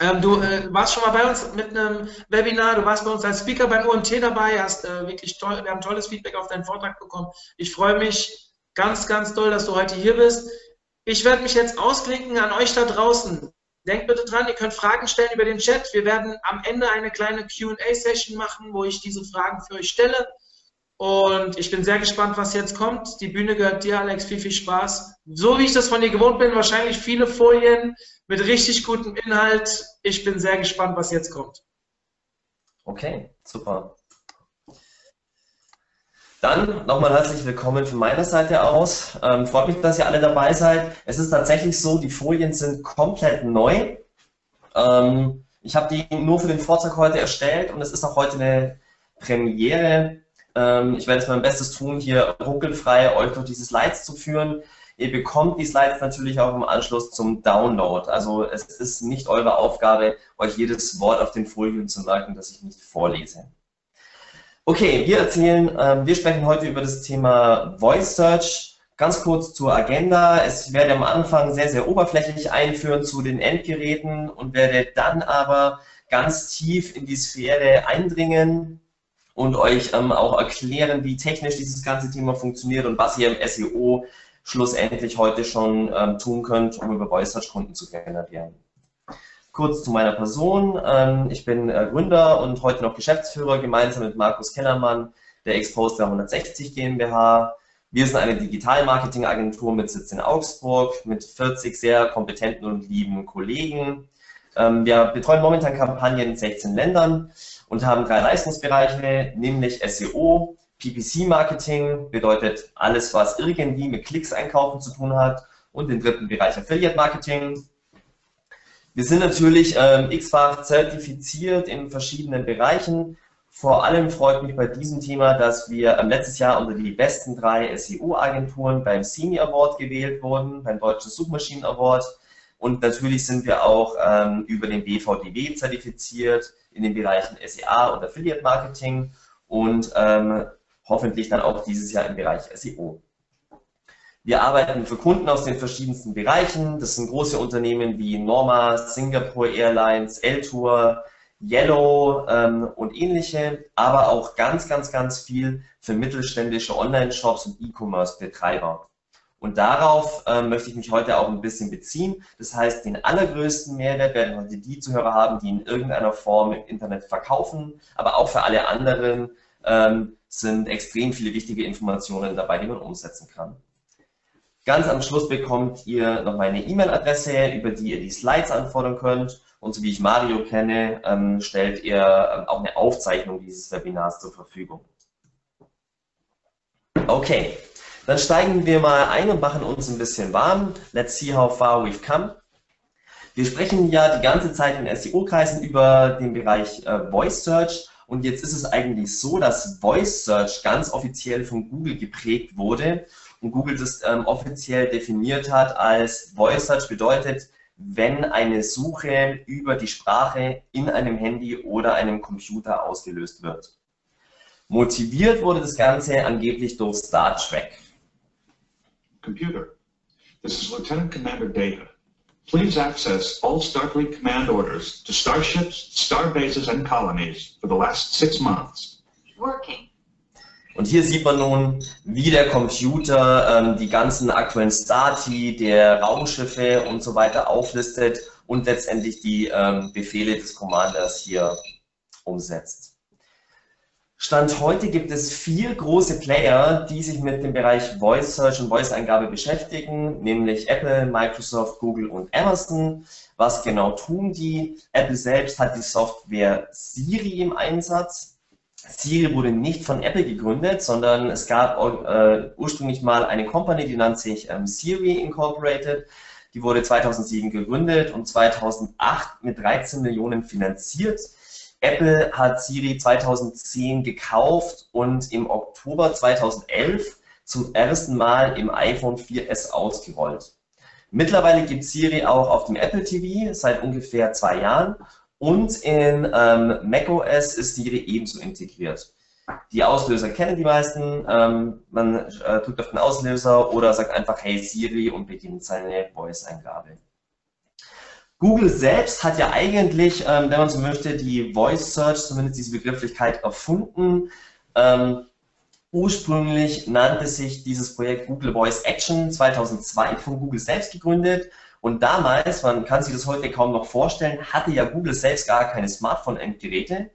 Ähm, du äh, warst schon mal bei uns mit einem Webinar, du warst bei uns als Speaker beim OMT dabei, hast äh, wirklich toll, wir haben tolles Feedback auf deinen Vortrag bekommen. Ich freue mich ganz, ganz doll, dass du heute hier bist. Ich werde mich jetzt ausklinken an euch da draußen. Denkt bitte dran, ihr könnt Fragen stellen über den Chat. Wir werden am Ende eine kleine QA-Session machen, wo ich diese Fragen für euch stelle. Und ich bin sehr gespannt, was jetzt kommt. Die Bühne gehört dir, Alex. Viel, viel Spaß. So wie ich das von dir gewohnt bin, wahrscheinlich viele Folien mit richtig gutem Inhalt. Ich bin sehr gespannt, was jetzt kommt. Okay, super. Dann nochmal herzlich willkommen von meiner Seite aus. Ähm, freut mich, dass ihr alle dabei seid. Es ist tatsächlich so, die Folien sind komplett neu. Ähm, ich habe die nur für den Vortrag heute erstellt und es ist auch heute eine Premiere. Ähm, ich werde jetzt mein Bestes tun, hier ruckelfrei euch durch diese Slides zu führen. Ihr bekommt die Slides natürlich auch im Anschluss zum Download. Also es ist nicht eure Aufgabe, euch jedes Wort auf den Folien zu merken, das ich nicht vorlese. Okay, wir erzählen, äh, wir sprechen heute über das Thema Voice Search. Ganz kurz zur Agenda. Es werde am Anfang sehr, sehr oberflächlich einführen zu den Endgeräten und werde dann aber ganz tief in die Sphäre eindringen und euch ähm, auch erklären, wie technisch dieses ganze Thema funktioniert und was ihr im SEO schlussendlich heute schon ähm, tun könnt, um über Voice Search Kunden zu generieren. Kurz zu meiner Person. Ähm, ich bin äh, Gründer und heute noch Geschäftsführer gemeinsam mit Markus Kellermann der Expose 360 GmbH. Wir sind eine Digital-Marketing-Agentur mit Sitz in Augsburg mit 40 sehr kompetenten und lieben Kollegen. Ähm, wir betreuen momentan Kampagnen in 16 Ländern und haben drei Leistungsbereiche, nämlich SEO, PPC-Marketing, bedeutet alles, was irgendwie mit Klicks einkaufen zu tun hat, und den dritten Bereich Affiliate-Marketing, wir sind natürlich ähm, x-fach zertifiziert in verschiedenen Bereichen. Vor allem freut mich bei diesem Thema, dass wir ähm, letztes Jahr unter die besten drei SEO-Agenturen beim Senior Award gewählt wurden, beim Deutschen Suchmaschinen Award. Und natürlich sind wir auch ähm, über den BVDW zertifiziert in den Bereichen SEA und Affiliate Marketing und ähm, hoffentlich dann auch dieses Jahr im Bereich SEO. Wir arbeiten für Kunden aus den verschiedensten Bereichen. Das sind große Unternehmen wie Norma, Singapore Airlines, L-Tour, Yellow ähm, und ähnliche, aber auch ganz, ganz, ganz viel für mittelständische Online-Shops und E-Commerce-Betreiber. Und darauf äh, möchte ich mich heute auch ein bisschen beziehen. Das heißt, den allergrößten Mehrwert werden heute die Zuhörer haben, die in irgendeiner Form im Internet verkaufen, aber auch für alle anderen ähm, sind extrem viele wichtige Informationen dabei, die man umsetzen kann. Ganz am Schluss bekommt ihr noch meine E-Mail-Adresse, über die ihr die Slides anfordern könnt. Und so wie ich Mario kenne, ähm, stellt ihr ähm, auch eine Aufzeichnung dieses Webinars zur Verfügung. Okay, dann steigen wir mal ein und machen uns ein bisschen warm. Let's see how far we've come. Wir sprechen ja die ganze Zeit in SEO-Kreisen über den Bereich äh, Voice Search. Und jetzt ist es eigentlich so, dass Voice Search ganz offiziell von Google geprägt wurde und Google das ähm, offiziell definiert hat als Voice Search bedeutet, wenn eine Suche über die Sprache in einem Handy oder einem Computer ausgelöst wird. Motiviert wurde das Ganze angeblich durch Star Trek. Computer, this is Lieutenant Commander Data. Please access all Starfleet command orders to starships, star bases and colonies for the last six months. Working. Und hier sieht man nun, wie der Computer ähm, die ganzen aktuellen Stati der Raumschiffe und so weiter auflistet und letztendlich die ähm, Befehle des Commanders hier umsetzt. Stand heute gibt es vier große Player, die sich mit dem Bereich Voice Search und Voice-Eingabe beschäftigen, nämlich Apple, Microsoft, Google und Amazon. Was genau tun die? Apple selbst hat die Software Siri im Einsatz. Siri wurde nicht von Apple gegründet, sondern es gab äh, ursprünglich mal eine Company, die nannte sich ähm, Siri Incorporated. Die wurde 2007 gegründet und 2008 mit 13 Millionen finanziert. Apple hat Siri 2010 gekauft und im Oktober 2011 zum ersten Mal im iPhone 4S ausgerollt. Mittlerweile gibt Siri auch auf dem Apple TV seit ungefähr zwei Jahren und in ähm, macOS ist Siri ebenso integriert. Die Auslöser kennen die meisten. Ähm, man äh, drückt auf den Auslöser oder sagt einfach Hey Siri und beginnt seine Voice-Eingabe. Google selbst hat ja eigentlich, ähm, wenn man so möchte, die Voice Search, zumindest diese Begrifflichkeit, erfunden. Ähm, ursprünglich nannte sich dieses Projekt Google Voice Action 2002 von Google selbst gegründet. Und damals, man kann sich das heute kaum noch vorstellen, hatte ja Google selbst gar keine Smartphone-Endgeräte,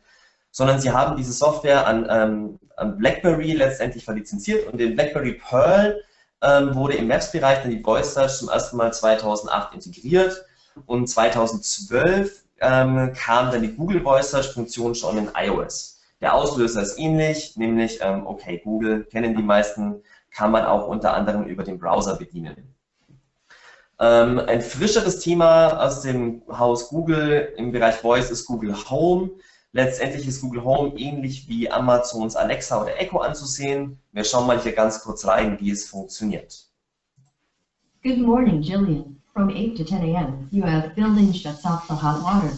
sondern sie haben diese Software an, ähm, an BlackBerry letztendlich verlizenziert und den BlackBerry Pearl ähm, wurde im Maps-Bereich dann die Voice Search zum ersten Mal 2008 integriert und 2012 ähm, kam dann die Google Voice Search Funktion schon in iOS. Der Auslöser ist ähnlich, nämlich, ähm, okay, Google kennen die meisten, kann man auch unter anderem über den Browser bedienen. Ähm, ein frischeres Thema aus dem Haus Google im Bereich Voice ist Google Home. Letztendlich ist Google Home ähnlich wie Amazons Alexa oder Echo anzusehen. Wir schauen mal hier ganz kurz rein, wie es funktioniert. Good morning, Jillian. From 8 to 10 a.m., you have building shuts off the hot water.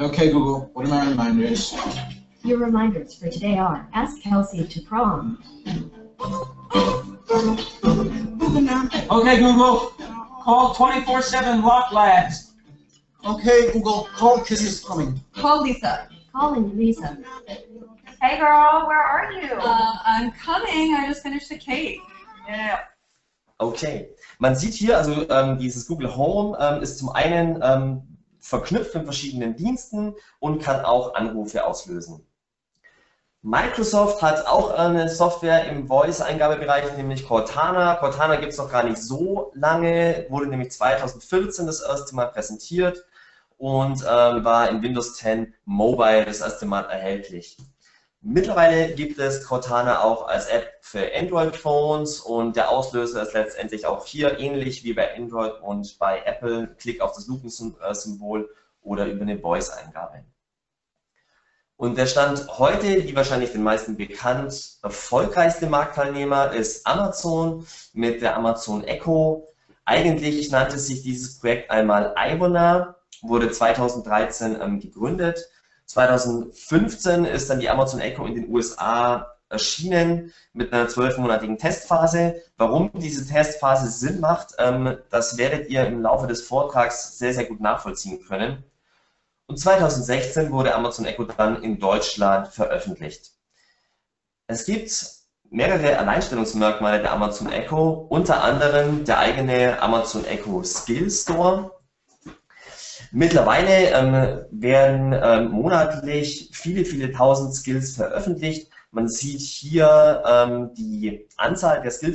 Okay, Google, what are my reminders? Your reminders for today are ask Kelsey to prom. Okay, Google. Call 24-7 Lock Labs. Okay, Google, call Kisses Coming. Call Lisa. Calling Lisa. Hey girl, where are you? Uh, I'm coming. I just finished the cake. yeah. Okay, man sieht hier, also ähm, dieses Google Home ähm, ist zum einen ähm, verknüpft mit verschiedenen Diensten und kann auch Anrufe auslösen. Microsoft hat auch eine Software im Voice-Eingabebereich, nämlich Cortana. Cortana gibt es noch gar nicht so lange, wurde nämlich 2014 das erste Mal präsentiert und ähm, war in Windows 10 Mobile das erste Mal erhältlich. Mittlerweile gibt es Cortana auch als App für Android-Phones und der Auslöser ist letztendlich auch hier ähnlich wie bei Android und bei Apple. Klick auf das Lupensymbol oder über eine Voice-Eingabe. Und der Stand heute, wie wahrscheinlich den meisten bekannt, erfolgreichste Marktteilnehmer ist Amazon mit der Amazon Echo. Eigentlich nannte sich dieses Projekt einmal Ivona, wurde 2013 ähm, gegründet 2015 ist dann die Amazon Echo in den USA erschienen mit einer zwölfmonatigen Testphase. Warum diese Testphase Sinn macht, ähm, das werdet ihr im Laufe des Vortrags sehr, sehr gut nachvollziehen können. Und 2016 wurde Amazon Echo dann in Deutschland veröffentlicht. Es gibt mehrere Alleinstellungsmerkmale der Amazon Echo, unter anderem der eigene Amazon Echo Skill Store. Mittlerweile ähm, werden ähm, monatlich viele, viele tausend Skills veröffentlicht. Man sieht hier ähm, die Anzahl der, Skill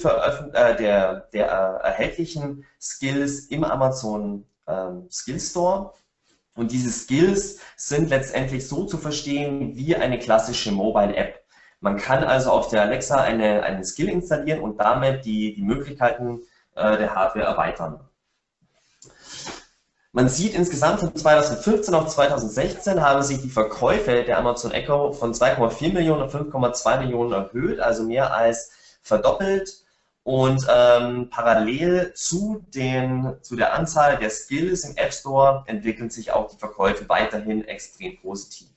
äh, der, der äh, erhältlichen Skills im Amazon ähm, Skill Store. Und diese Skills sind letztendlich so zu verstehen wie eine klassische Mobile App. Man kann also auf der Alexa eine, einen Skill installieren und damit die, die Möglichkeiten äh, der Hardware erweitern. Man sieht insgesamt von 2015 auf 2016 haben sich die Verkäufe der Amazon Echo von 2,4 Millionen auf 5,2 Millionen erhöht, also mehr als verdoppelt. Und ähm, parallel zu, den, zu der Anzahl der Skills im App Store entwickeln sich auch die Verkäufe weiterhin extrem positiv.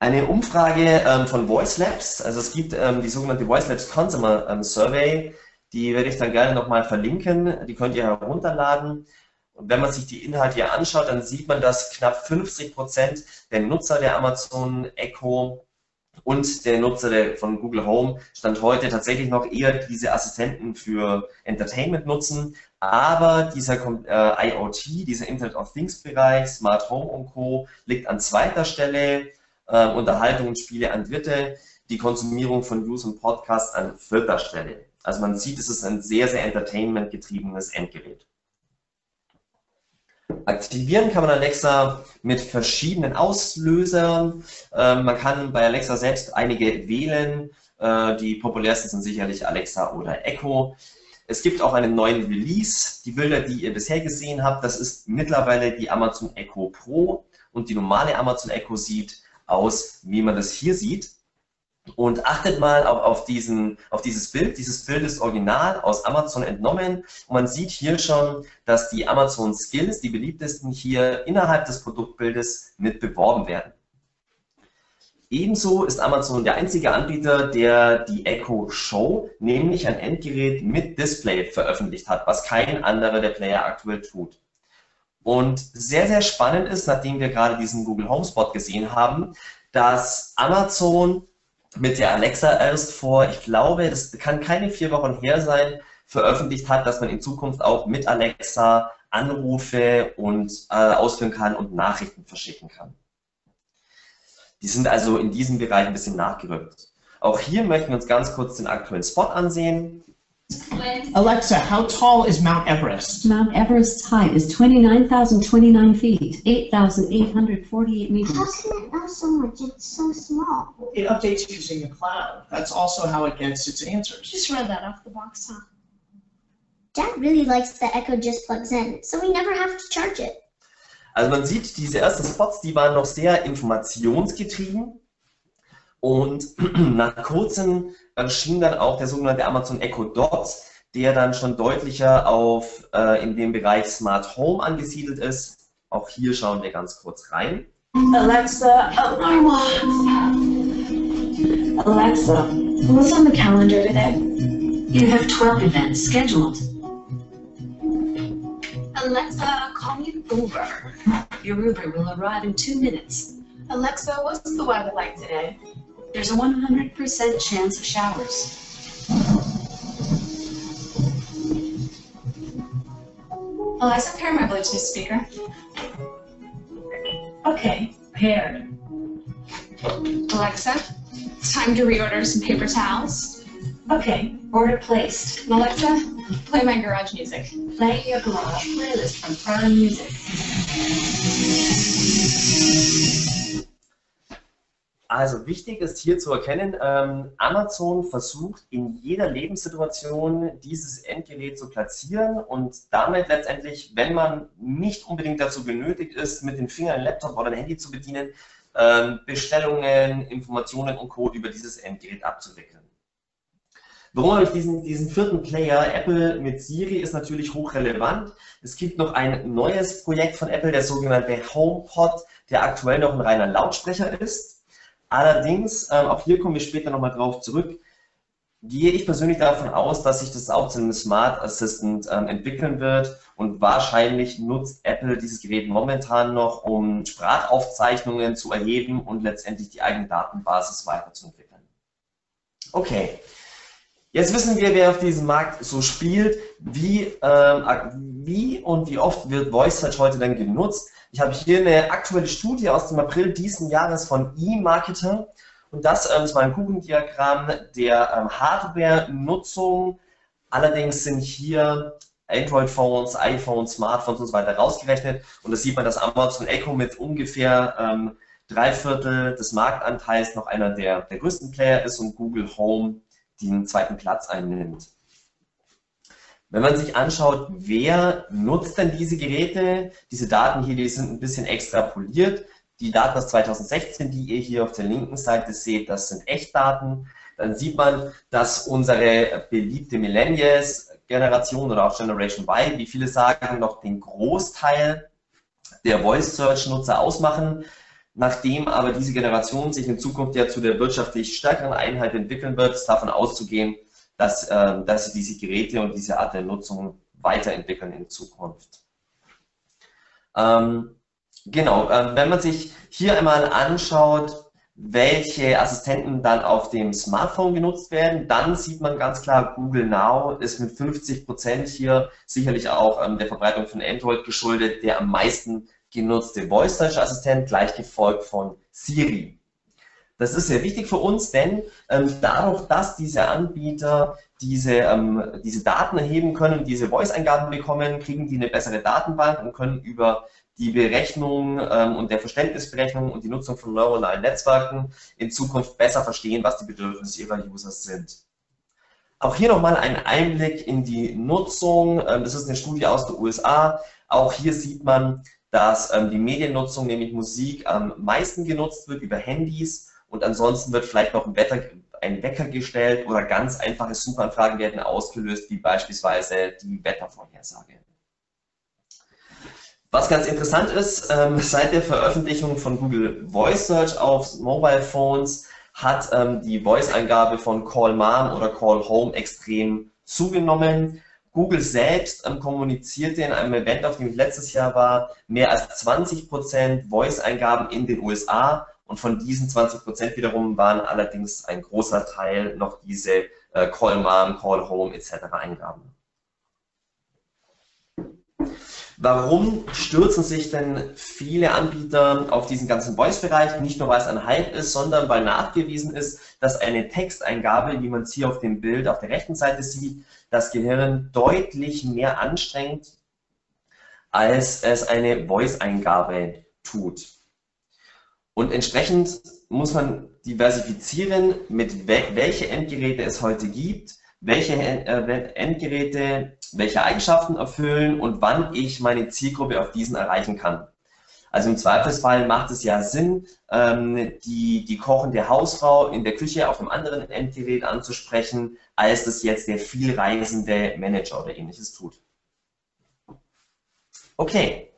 Eine Umfrage ähm, von Voice Labs, also es gibt ähm, die sogenannte Voice Labs Consumer ähm, Survey, die werde ich dann gerne nochmal verlinken, die könnt ihr herunterladen. Und wenn man sich die Inhalte hier anschaut, dann sieht man, dass knapp 50 Prozent der Nutzer der Amazon Echo und der Nutzer von Google Home Stand heute tatsächlich noch eher diese Assistenten für Entertainment nutzen. Aber dieser äh, IoT, dieser Internet of Things Bereich, Smart Home und Co. liegt an zweiter Stelle, äh, Unterhaltung und Spiele an dritte, die Konsumierung von News und Podcasts an vierter Stelle. Also man sieht, es ist ein sehr, sehr entertainment getriebenes Endgerät. Aktivieren kann man Alexa mit verschiedenen Auslösern. Ähm, man kann bei Alexa selbst einige wählen. Äh, die populärsten sind sicherlich Alexa oder Echo. Es gibt auch einen neuen Release. Die Bilder, die ihr bisher gesehen habt, das ist mittlerweile die Amazon Echo Pro und die normale Amazon Echo sieht aus, wie man das hier sieht. Und achtet mal auch auf, diesen, auf dieses Bild. Dieses Bild ist original aus Amazon entnommen. Und man sieht hier schon, dass die Amazon Skills, die beliebtesten hier innerhalb des Produktbildes mit beworben werden. Ebenso ist Amazon der einzige Anbieter, der die Echo Show, nämlich ein Endgerät mit Display veröffentlicht hat, was kein anderer der Player aktuell tut. Und sehr, sehr spannend ist, nachdem wir gerade diesen Google Home Spot gesehen haben, dass Amazon mit der Alexa erst vor, ich glaube, das kann keine vier Wochen her sein, veröffentlicht hat, dass man in Zukunft auch mit Alexa Anrufe und äh, ausführen kann und Nachrichten verschicken kann. Die sind also in diesem Bereich ein bisschen nachgerückt. Auch hier möchten wir uns ganz kurz den aktuellen Spot ansehen. Alexa, how tall is Mount Everest? Mount Everest's height is 29,029 feet, 8,848 meters. How can it know so much? It's so small. It updates using the cloud. That's also how it gets its answers. Just read that off the box, huh? Dad really likes that Echo just plugs in, so we never have to charge it. Also man sieht, diese ersten Spots, die waren noch sehr informationsgetrieben und nach kurzem erschien dann auch der sogenannte Amazon Echo Dot, der dann schon deutlicher auf äh, in dem Bereich Smart Home angesiedelt ist. Auch hier schauen wir ganz kurz rein. Alexa, alarm Alexa, what's on the calendar today? You have 12 events scheduled. Alexa, call me an Uber. Your Uber will arrive in two minutes. Alexa, what's the weather like today? There's a 100% chance of showers. Alexa, pair my Bluetooth speaker. Okay, paired. Alexa, it's time to reorder some paper towels. Okay, order placed. Alexa, play my garage music. Play your garage playlist from Prime Music. Also wichtig ist hier zu erkennen, ähm, Amazon versucht in jeder Lebenssituation dieses Endgerät zu platzieren und damit letztendlich, wenn man nicht unbedingt dazu benötigt ist, mit den Fingern ein Laptop oder ein Handy zu bedienen, ähm, Bestellungen, Informationen und Co. über dieses Endgerät abzuwickeln. Warum habe ich diesen, diesen vierten Player? Apple mit Siri ist natürlich hochrelevant. Es gibt noch ein neues Projekt von Apple, der sogenannte HomePod, der aktuell noch ein reiner Lautsprecher ist. Allerdings, ähm, auch hier kommen wir später nochmal drauf zurück, gehe ich persönlich davon aus, dass sich das auch zu einem Smart Assistant ähm, entwickeln wird und wahrscheinlich nutzt Apple dieses Gerät momentan noch, um Sprachaufzeichnungen zu erheben und letztendlich die eigene Datenbasis weiterzuentwickeln. Okay, jetzt wissen wir, wer auf diesem Markt so spielt, wie, ähm, wie und wie oft wird Voice Search heute denn genutzt. Ich habe hier eine aktuelle Studie aus dem April diesen Jahres von eMarketer und das ähm, ist mal ein Kuchendiagramm der ähm, Hardware-Nutzung. Allerdings sind hier Android-Phones, iPhones, Smartphones und so weiter rausgerechnet und da sieht man, dass Amazon Echo mit ungefähr ähm, drei Viertel des Marktanteils noch einer der, der größten Player ist und Google Home den zweiten Platz einnimmt. Wenn man sich anschaut, wer nutzt denn diese Geräte, diese Daten hier, die sind ein bisschen extrapoliert. Die Daten aus 2016, die ihr hier auf der linken Seite seht, das sind Echtdaten. Dann sieht man, dass unsere beliebte Millennials-Generation oder auch Generation Y, wie viele sagen, noch den Großteil der Voice Search-Nutzer ausmachen. Nachdem aber diese Generation sich in Zukunft ja zu der wirtschaftlich stärkeren Einheit entwickeln wird, ist davon auszugehen, dass, äh, dass sie diese Geräte und diese Art der Nutzung weiterentwickeln in Zukunft. Ähm, genau, äh, wenn man sich hier einmal anschaut, welche Assistenten dann auf dem Smartphone genutzt werden, dann sieht man ganz klar, Google Now ist mit 50 Prozent hier sicherlich auch ähm, der Verbreitung von Android geschuldet, der am meisten genutzte Voice Search Assistent, gleich gefolgt von Siri. Das ist sehr wichtig für uns, denn ähm, dadurch, dass diese Anbieter diese, ähm, diese Daten erheben können, diese Voice-Eingaben bekommen, kriegen die eine bessere Datenbank und können über die Berechnung ähm, und der Verständnisberechnung und die Nutzung von neuronalen Netzwerken in Zukunft besser verstehen, was die Bedürfnisse ihrer Users sind. Auch hier nochmal ein Einblick in die Nutzung. Ähm, das ist eine Studie aus den USA. Auch hier sieht man, dass ähm, die Mediennutzung, nämlich Musik, am meisten genutzt wird über Handys und ansonsten wird vielleicht noch ein, Wetter, ein Wecker gestellt oder ganz einfache Suchanfragen werden ausgelöst, wie beispielsweise die Wettervorhersage. Was ganz interessant ist, ähm, seit der Veröffentlichung von Google Voice Search auf Mobile Phones hat ähm, die Voice-Eingabe von Call Mom oder Call Home extrem zugenommen. Google selbst ähm, kommunizierte in einem Event, auf dem ich letztes Jahr war, mehr als 20% Voice-Eingaben in den USA und von diesen 20% wiederum waren allerdings ein großer Teil noch diese äh, Call Mom, Call Home etc. Eingaben. Warum stürzen sich denn viele Anbieter auf diesen ganzen Voice-Bereich? Nicht nur, weil es ein Hype ist, sondern weil nachgewiesen ist, dass eine Texteingabe, wie man es hier auf dem Bild auf der rechten Seite sieht, das Gehirn deutlich mehr anstrengt, als es eine Voice-Eingabe tut. Und entsprechend muss man diversifizieren, mit welche Endgeräte es heute gibt welche äh, Endgeräte welche Eigenschaften erfüllen und wann ich meine Zielgruppe auf diesen erreichen kann. Also im Zweifelsfall macht es ja Sinn, ähm, die, die kochende Hausfrau in der Küche auf einem anderen Endgerät anzusprechen, als das jetzt der vielreisende Manager oder ähnliches tut. Okay,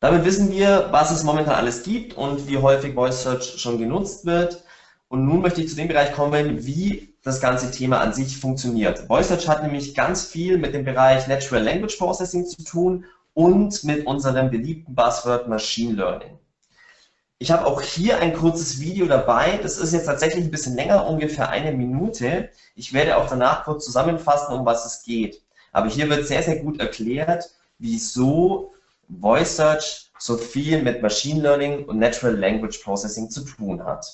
damit wissen wir, was es momentan alles gibt und wie häufig Voice Search schon genutzt wird. Und nun möchte ich zu dem Bereich kommen, wie das ganze Thema an sich funktioniert. VoiceSearch hat nämlich ganz viel mit dem Bereich Natural Language Processing zu tun und mit unserem beliebten Buzzword Machine Learning. Ich habe auch hier ein kurzes Video dabei. Das ist jetzt tatsächlich ein bisschen länger, ungefähr eine Minute. Ich werde auch danach kurz zusammenfassen, um was es geht. Aber hier wird sehr, sehr gut erklärt, wieso VoiceSearch so viel mit Machine Learning und Natural Language Processing zu tun hat.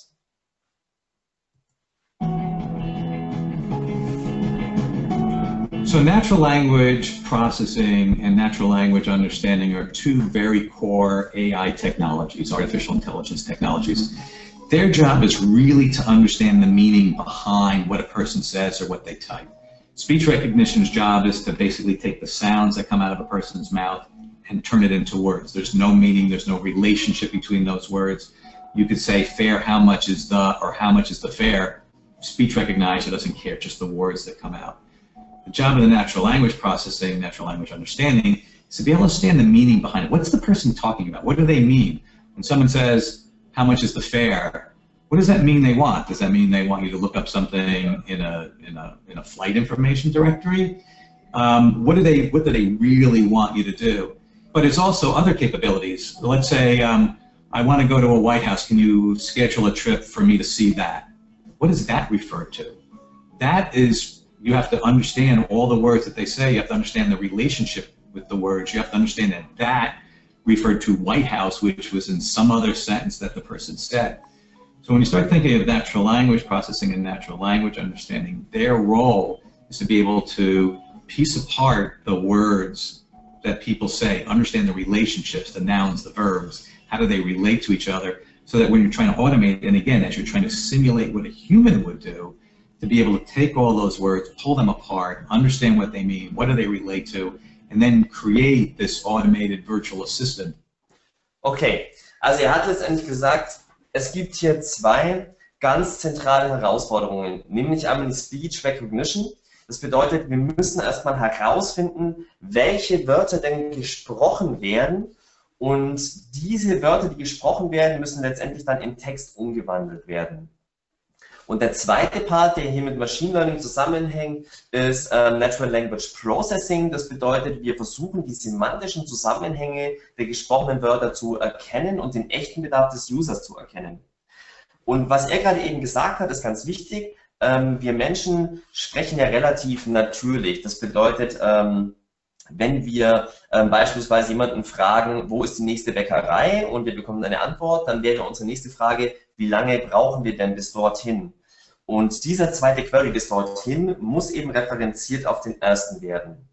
So natural language processing and natural language understanding are two very core AI technologies, artificial intelligence technologies. Their job is really to understand the meaning behind what a person says or what they type. Speech recognition's job is to basically take the sounds that come out of a person's mouth and turn it into words. There's no meaning, there's no relationship between those words. You could say fair, how much is the, or how much is the fair. Speech recognizer doesn't care, just the words that come out. The job of the natural language processing, natural language understanding, is to be able to understand the meaning behind it. What's the person talking about? What do they mean? When someone says, how much is the fare? What does that mean they want? Does that mean they want you to look up something in a, in a, in a flight information directory? Um, what do they what do they really want you to do? But it's also other capabilities. Let's say um, I want to go to a White House. Can you schedule a trip for me to see that? What does that refer to? That is you have to understand all the words that they say. You have to understand the relationship with the words. You have to understand that that referred to White House, which was in some other sentence that the person said. So when you start thinking of natural language processing and natural language understanding, their role is to be able to piece apart the words that people say, understand the relationships, the nouns, the verbs, how do they relate to each other, so that when you're trying to automate, and again, as you're trying to simulate what a human would do, to be able to take all those words, pull them apart, understand what they mean, what do they relate to, and then create this automated virtual assistant. Okay, also er hat letztendlich gesagt, es gibt hier zwei ganz zentrale Herausforderungen, nämlich einmal die Speech Recognition. Das bedeutet, wir müssen erstmal herausfinden, welche Wörter denn gesprochen werden und diese Wörter, die gesprochen werden, müssen letztendlich dann in Text umgewandelt werden. Und der zweite Part, der hier mit Machine Learning zusammenhängt, ist äh, Natural Language Processing. Das bedeutet, wir versuchen die semantischen Zusammenhänge der gesprochenen Wörter zu erkennen und den echten Bedarf des Users zu erkennen. Und was er gerade eben gesagt hat, ist ganz wichtig. Ähm, wir Menschen sprechen ja relativ natürlich. Das bedeutet, ähm, wenn wir ähm, beispielsweise jemanden fragen, wo ist die nächste Bäckerei und wir bekommen eine Antwort, dann wäre unsere nächste Frage, wie lange brauchen wir denn bis dorthin? Und dieser zweite Query bis dorthin muss eben referenziert auf den ersten werden.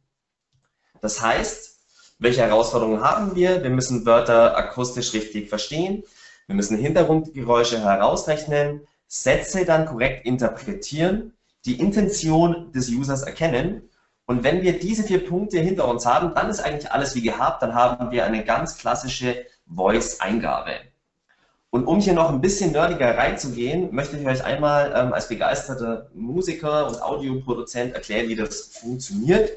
Das heißt, welche Herausforderungen haben wir? Wir müssen Wörter akustisch richtig verstehen. Wir müssen Hintergrundgeräusche herausrechnen, Sätze dann korrekt interpretieren, die Intention des Users erkennen. Und wenn wir diese vier Punkte hinter uns haben, dann ist eigentlich alles wie gehabt. Dann haben wir eine ganz klassische Voice-Eingabe. Und um hier noch ein bisschen nerdiger reinzugehen, möchte ich euch einmal ähm, als begeisterter Musiker und Audioproduzent erklären, wie das funktioniert.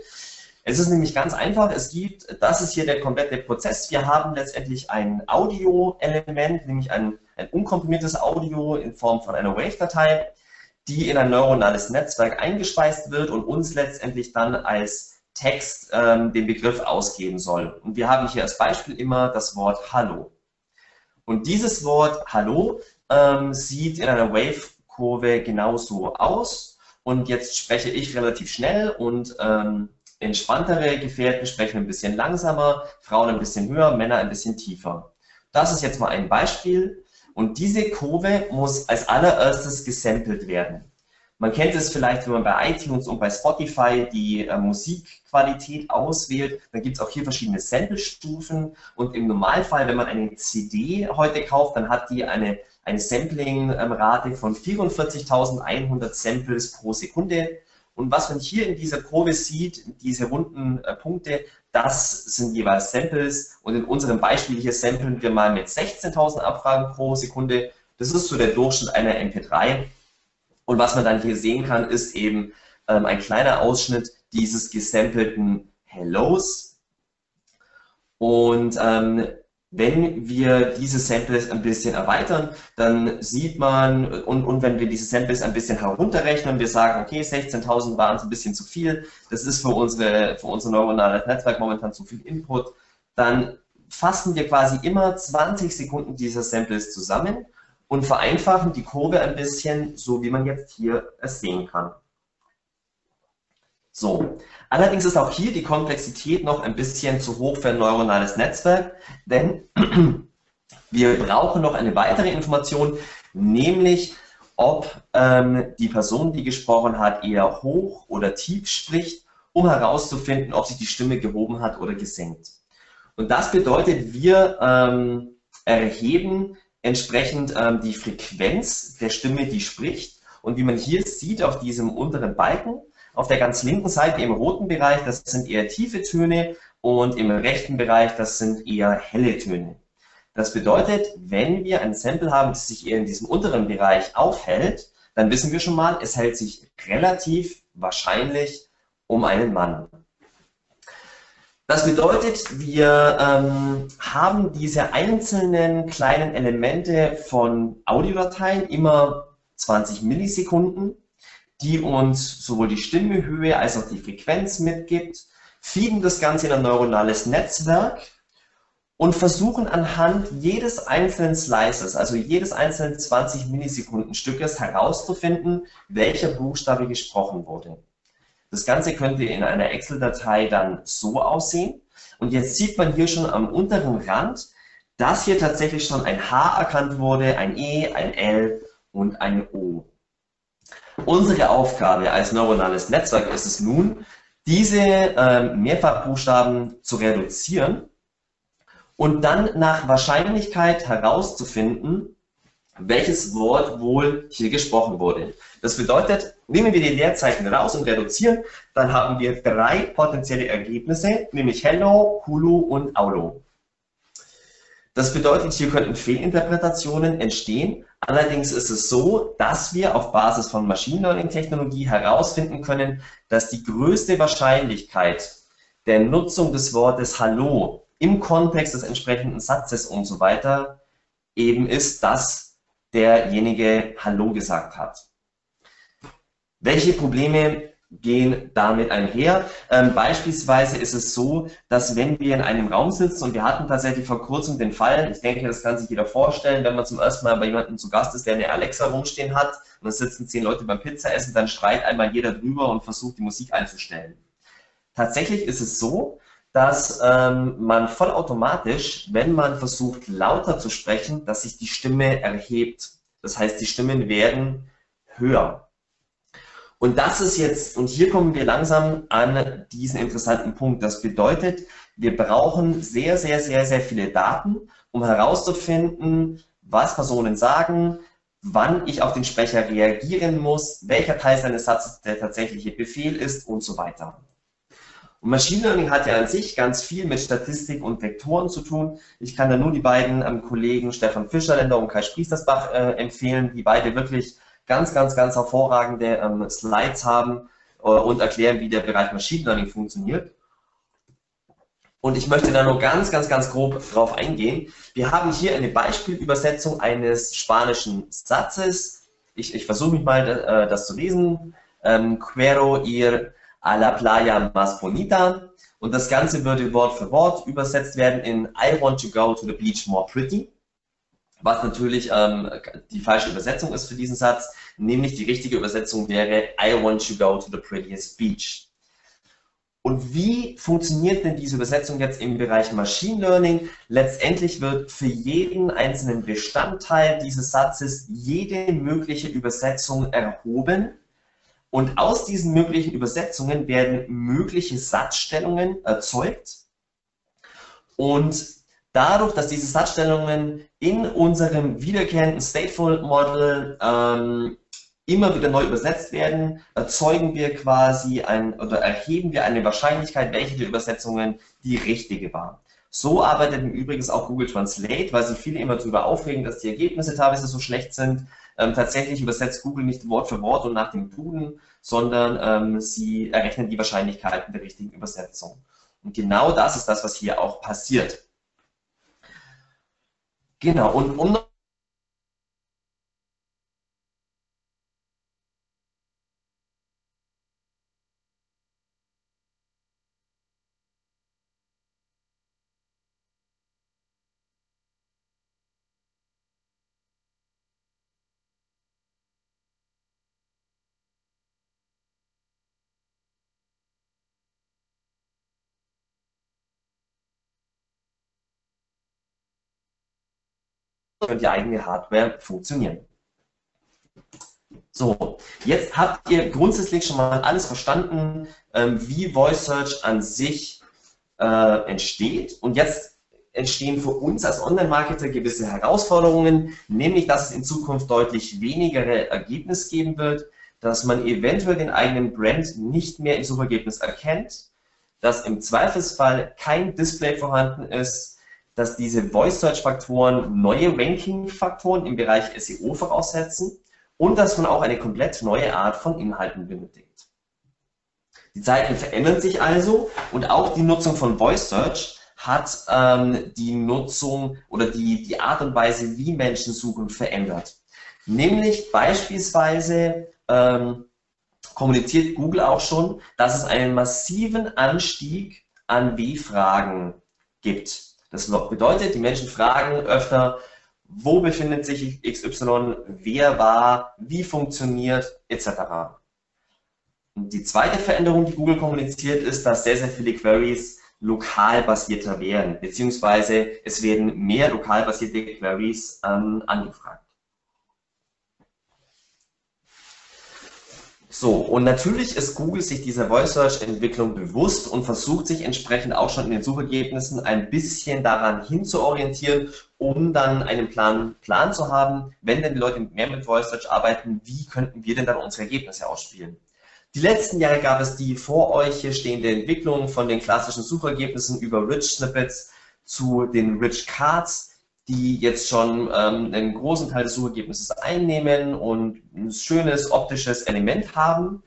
Es ist nämlich ganz einfach, es gibt, das ist hier der komplette Prozess. Wir haben letztendlich ein Audio-Element, nämlich ein, ein unkomprimiertes Audio in Form von einer Wave-Datei, die in ein neuronales Netzwerk eingespeist wird und uns letztendlich dann als Text ähm, den Begriff ausgeben soll. Und wir haben hier als Beispiel immer das Wort Hallo. Und dieses Wort Hallo ähm, sieht in einer Wave-Kurve genauso aus. Und jetzt spreche ich relativ schnell und ähm, entspanntere Gefährten sprechen ein bisschen langsamer, Frauen ein bisschen höher, Männer ein bisschen tiefer. Das ist jetzt mal ein Beispiel. Und diese Kurve muss als allererstes gesampelt werden. Man kennt es vielleicht, wenn man bei iTunes und bei Spotify die äh, Musikqualität auswählt, dann gibt es auch hier verschiedene Sample-Stufen und im Normalfall, wenn man eine CD heute kauft, dann hat die eine, eine Sampling-Rate von 44.100 Samples pro Sekunde. Und was man hier in dieser Kurve sieht, diese runden äh, Punkte, das sind jeweils Samples. Und in unserem Beispiel hier samplen wir mal mit 16.000 Abfragen pro Sekunde. Das ist so der Durchschnitt einer MP3. Und was man dann hier sehen kann, ist eben ähm, ein kleiner Ausschnitt dieses gesampelten Hellos. Und ähm, wenn wir diese Samples ein bisschen erweitern, dann sieht man, und, und wenn wir diese Samples ein bisschen herunterrechnen, wir sagen, okay, 16.000 waren ein bisschen zu viel, das ist für, unsere, für unser neuronales Netzwerk momentan zu viel Input, dann fassen wir quasi immer 20 Sekunden dieser Samples zusammen und vereinfachen die Kurve ein bisschen, so wie man jetzt hier es sehen kann. So, allerdings ist auch hier die Komplexität noch ein bisschen zu hoch für ein neuronales Netzwerk, denn wir brauchen noch eine weitere Information, nämlich ob ähm, die Person, die gesprochen hat, eher hoch oder tief spricht, um herauszufinden, ob sich die Stimme gehoben hat oder gesenkt. Und das bedeutet, wir ähm, erheben entsprechend ähm, die Frequenz der Stimme, die spricht. Und wie man hier sieht auf diesem unteren Balken, auf der ganz linken Seite im roten Bereich, das sind eher tiefe Töne und im rechten Bereich, das sind eher helle Töne. Das bedeutet, wenn wir ein Sample haben, das sich eher in diesem unteren Bereich aufhält, dann wissen wir schon mal, es hält sich relativ wahrscheinlich um einen Mann. Das bedeutet, wir ähm, haben diese einzelnen kleinen Elemente von Audiodateien immer 20 Millisekunden, die uns sowohl die Stimmehöhe als auch die Frequenz mitgibt, feeden das Ganze in ein neuronales Netzwerk und versuchen anhand jedes einzelnen Slices, also jedes einzelnen 20 Millisekunden Stückes herauszufinden, welcher Buchstabe gesprochen wurde. Das Ganze könnte in einer Excel-Datei dann so aussehen. Und jetzt sieht man hier schon am unteren Rand, dass hier tatsächlich schon ein H erkannt wurde, ein E, ein L und ein O. Unsere Aufgabe als neuronales Netzwerk ist es nun, diese ähm, Mehrfachbuchstaben zu reduzieren und dann nach Wahrscheinlichkeit herauszufinden, welches Wort wohl hier gesprochen wurde. Das bedeutet, nehmen wir die Leerzeichen raus und reduzieren, dann haben wir drei potenzielle Ergebnisse, nämlich Hello, Hulu und Aulo. Das bedeutet, hier könnten Fehlinterpretationen entstehen. Allerdings ist es so, dass wir auf Basis von Machine Learning Technologie herausfinden können, dass die größte Wahrscheinlichkeit der Nutzung des Wortes Hallo im Kontext des entsprechenden Satzes und so weiter eben ist, dass derjenige Hallo gesagt hat. Welche Probleme gehen damit einher? Ähm, beispielsweise ist es so, dass wenn wir in einem Raum sitzen und wir hatten tatsächlich vor kurzem den Fall, ich denke, das kann sich jeder vorstellen, wenn man zum ersten Mal bei jemandem zu Gast ist, der eine Alexa rumstehen hat und es sitzen zehn Leute beim Pizzaessen, dann schreit einmal jeder drüber und versucht die Musik einzustellen. Tatsächlich ist es so, dass ähm, man vollautomatisch, wenn man versucht lauter zu sprechen, dass sich die Stimme erhebt. Das heißt, die Stimmen werden höher. Und das ist jetzt, und hier kommen wir langsam an diesen interessanten Punkt. Das bedeutet, wir brauchen sehr, sehr, sehr, sehr viele Daten, um herauszufinden, was Personen sagen, wann ich auf den Sprecher reagieren muss, welcher Teil seines Satzes der tatsächliche Befehl ist und so weiter. Und Machine Learning hat ja an sich ganz viel mit Statistik und Vektoren zu tun. Ich kann da nur die beiden ähm, Kollegen Stefan Fischerländer und Kai Spriestersbach äh, empfehlen, die beide wirklich ganz, ganz, ganz hervorragende ähm, Slides haben äh, und erklären, wie der Bereich Machine Learning funktioniert. Und ich möchte da nur ganz, ganz, ganz grob drauf eingehen. Wir haben hier eine Beispielübersetzung eines spanischen Satzes. Ich, ich versuche mich mal, äh, das zu lesen. Ähm, Quiero ir a la playa más bonita. Und das Ganze würde Wort für Wort übersetzt werden in I want to go to the beach more pretty. Was natürlich ähm, die falsche Übersetzung ist für diesen Satz. Nämlich die richtige Übersetzung wäre I want to go to the prettiest beach. Und wie funktioniert denn diese Übersetzung jetzt im Bereich Machine Learning? Letztendlich wird für jeden einzelnen Bestandteil dieses Satzes jede mögliche Übersetzung erhoben. Und aus diesen möglichen Übersetzungen werden mögliche Satzstellungen erzeugt. Und dadurch, dass diese Satzstellungen in unserem wiederkehrenden Stateful Model ähm, immer wieder neu übersetzt werden, erzeugen wir quasi ein oder erheben wir eine Wahrscheinlichkeit, welche der Übersetzungen die richtige war. So arbeitet im Übrigen auch Google Translate, weil sich viele immer darüber aufregen, dass die Ergebnisse teilweise so schlecht sind. Ähm, tatsächlich übersetzt Google nicht Wort für Wort und nach dem Duden, sondern ähm, sie errechnen die Wahrscheinlichkeiten der richtigen Übersetzung. Und genau das ist das, was hier auch passiert. Genau, und um und die eigene Hardware funktionieren. So, jetzt habt ihr grundsätzlich schon mal alles verstanden, ähm, wie Voice Search an sich äh, entsteht. Und jetzt entstehen für uns als Online-Marketer gewisse Herausforderungen, nämlich dass es in Zukunft deutlich weniger Ergebnis geben wird, dass man eventuell den eigenen Brand nicht mehr im Suchergebnis erkennt, dass im Zweifelsfall kein Display vorhanden ist, dass diese Voice Search Faktoren neue Ranking Faktoren im Bereich SEO voraussetzen und dass man auch eine komplett neue Art von Inhalten benötigt. Die Zeiten verändern sich also und auch die Nutzung von Voice Search hat ähm, die Nutzung oder die, die Art und Weise, wie Menschen suchen, verändert. Nämlich beispielsweise ähm, kommuniziert Google auch schon, dass es einen massiven Anstieg an W-Fragen gibt. Das bedeutet, die Menschen fragen öfter, wo befindet sich XY, wer war, wie funktioniert, etc. Und die zweite Veränderung, die Google kommuniziert, ist, dass sehr, sehr viele Queries lokal basierter werden, beziehungsweise es werden mehr lokal basierte Queries ähm, angefragt. So, und natürlich ist Google sich dieser Voice Search Entwicklung bewusst und versucht sich entsprechend auch schon in den Suchergebnissen ein bisschen daran hinzuorientieren, um dann einen Plan, Plan zu haben, wenn denn die Leute mehr mit Voice Search arbeiten, wie könnten wir denn dann unsere Ergebnisse ausspielen. Die letzten Jahre gab es die vor euch hier stehende Entwicklung von den klassischen Suchergebnissen über Rich Snippets zu den Rich Cards, die jetzt schon ähm, einen großen Teil des Suchergebnisses einnehmen und ein schönes optisches Element haben.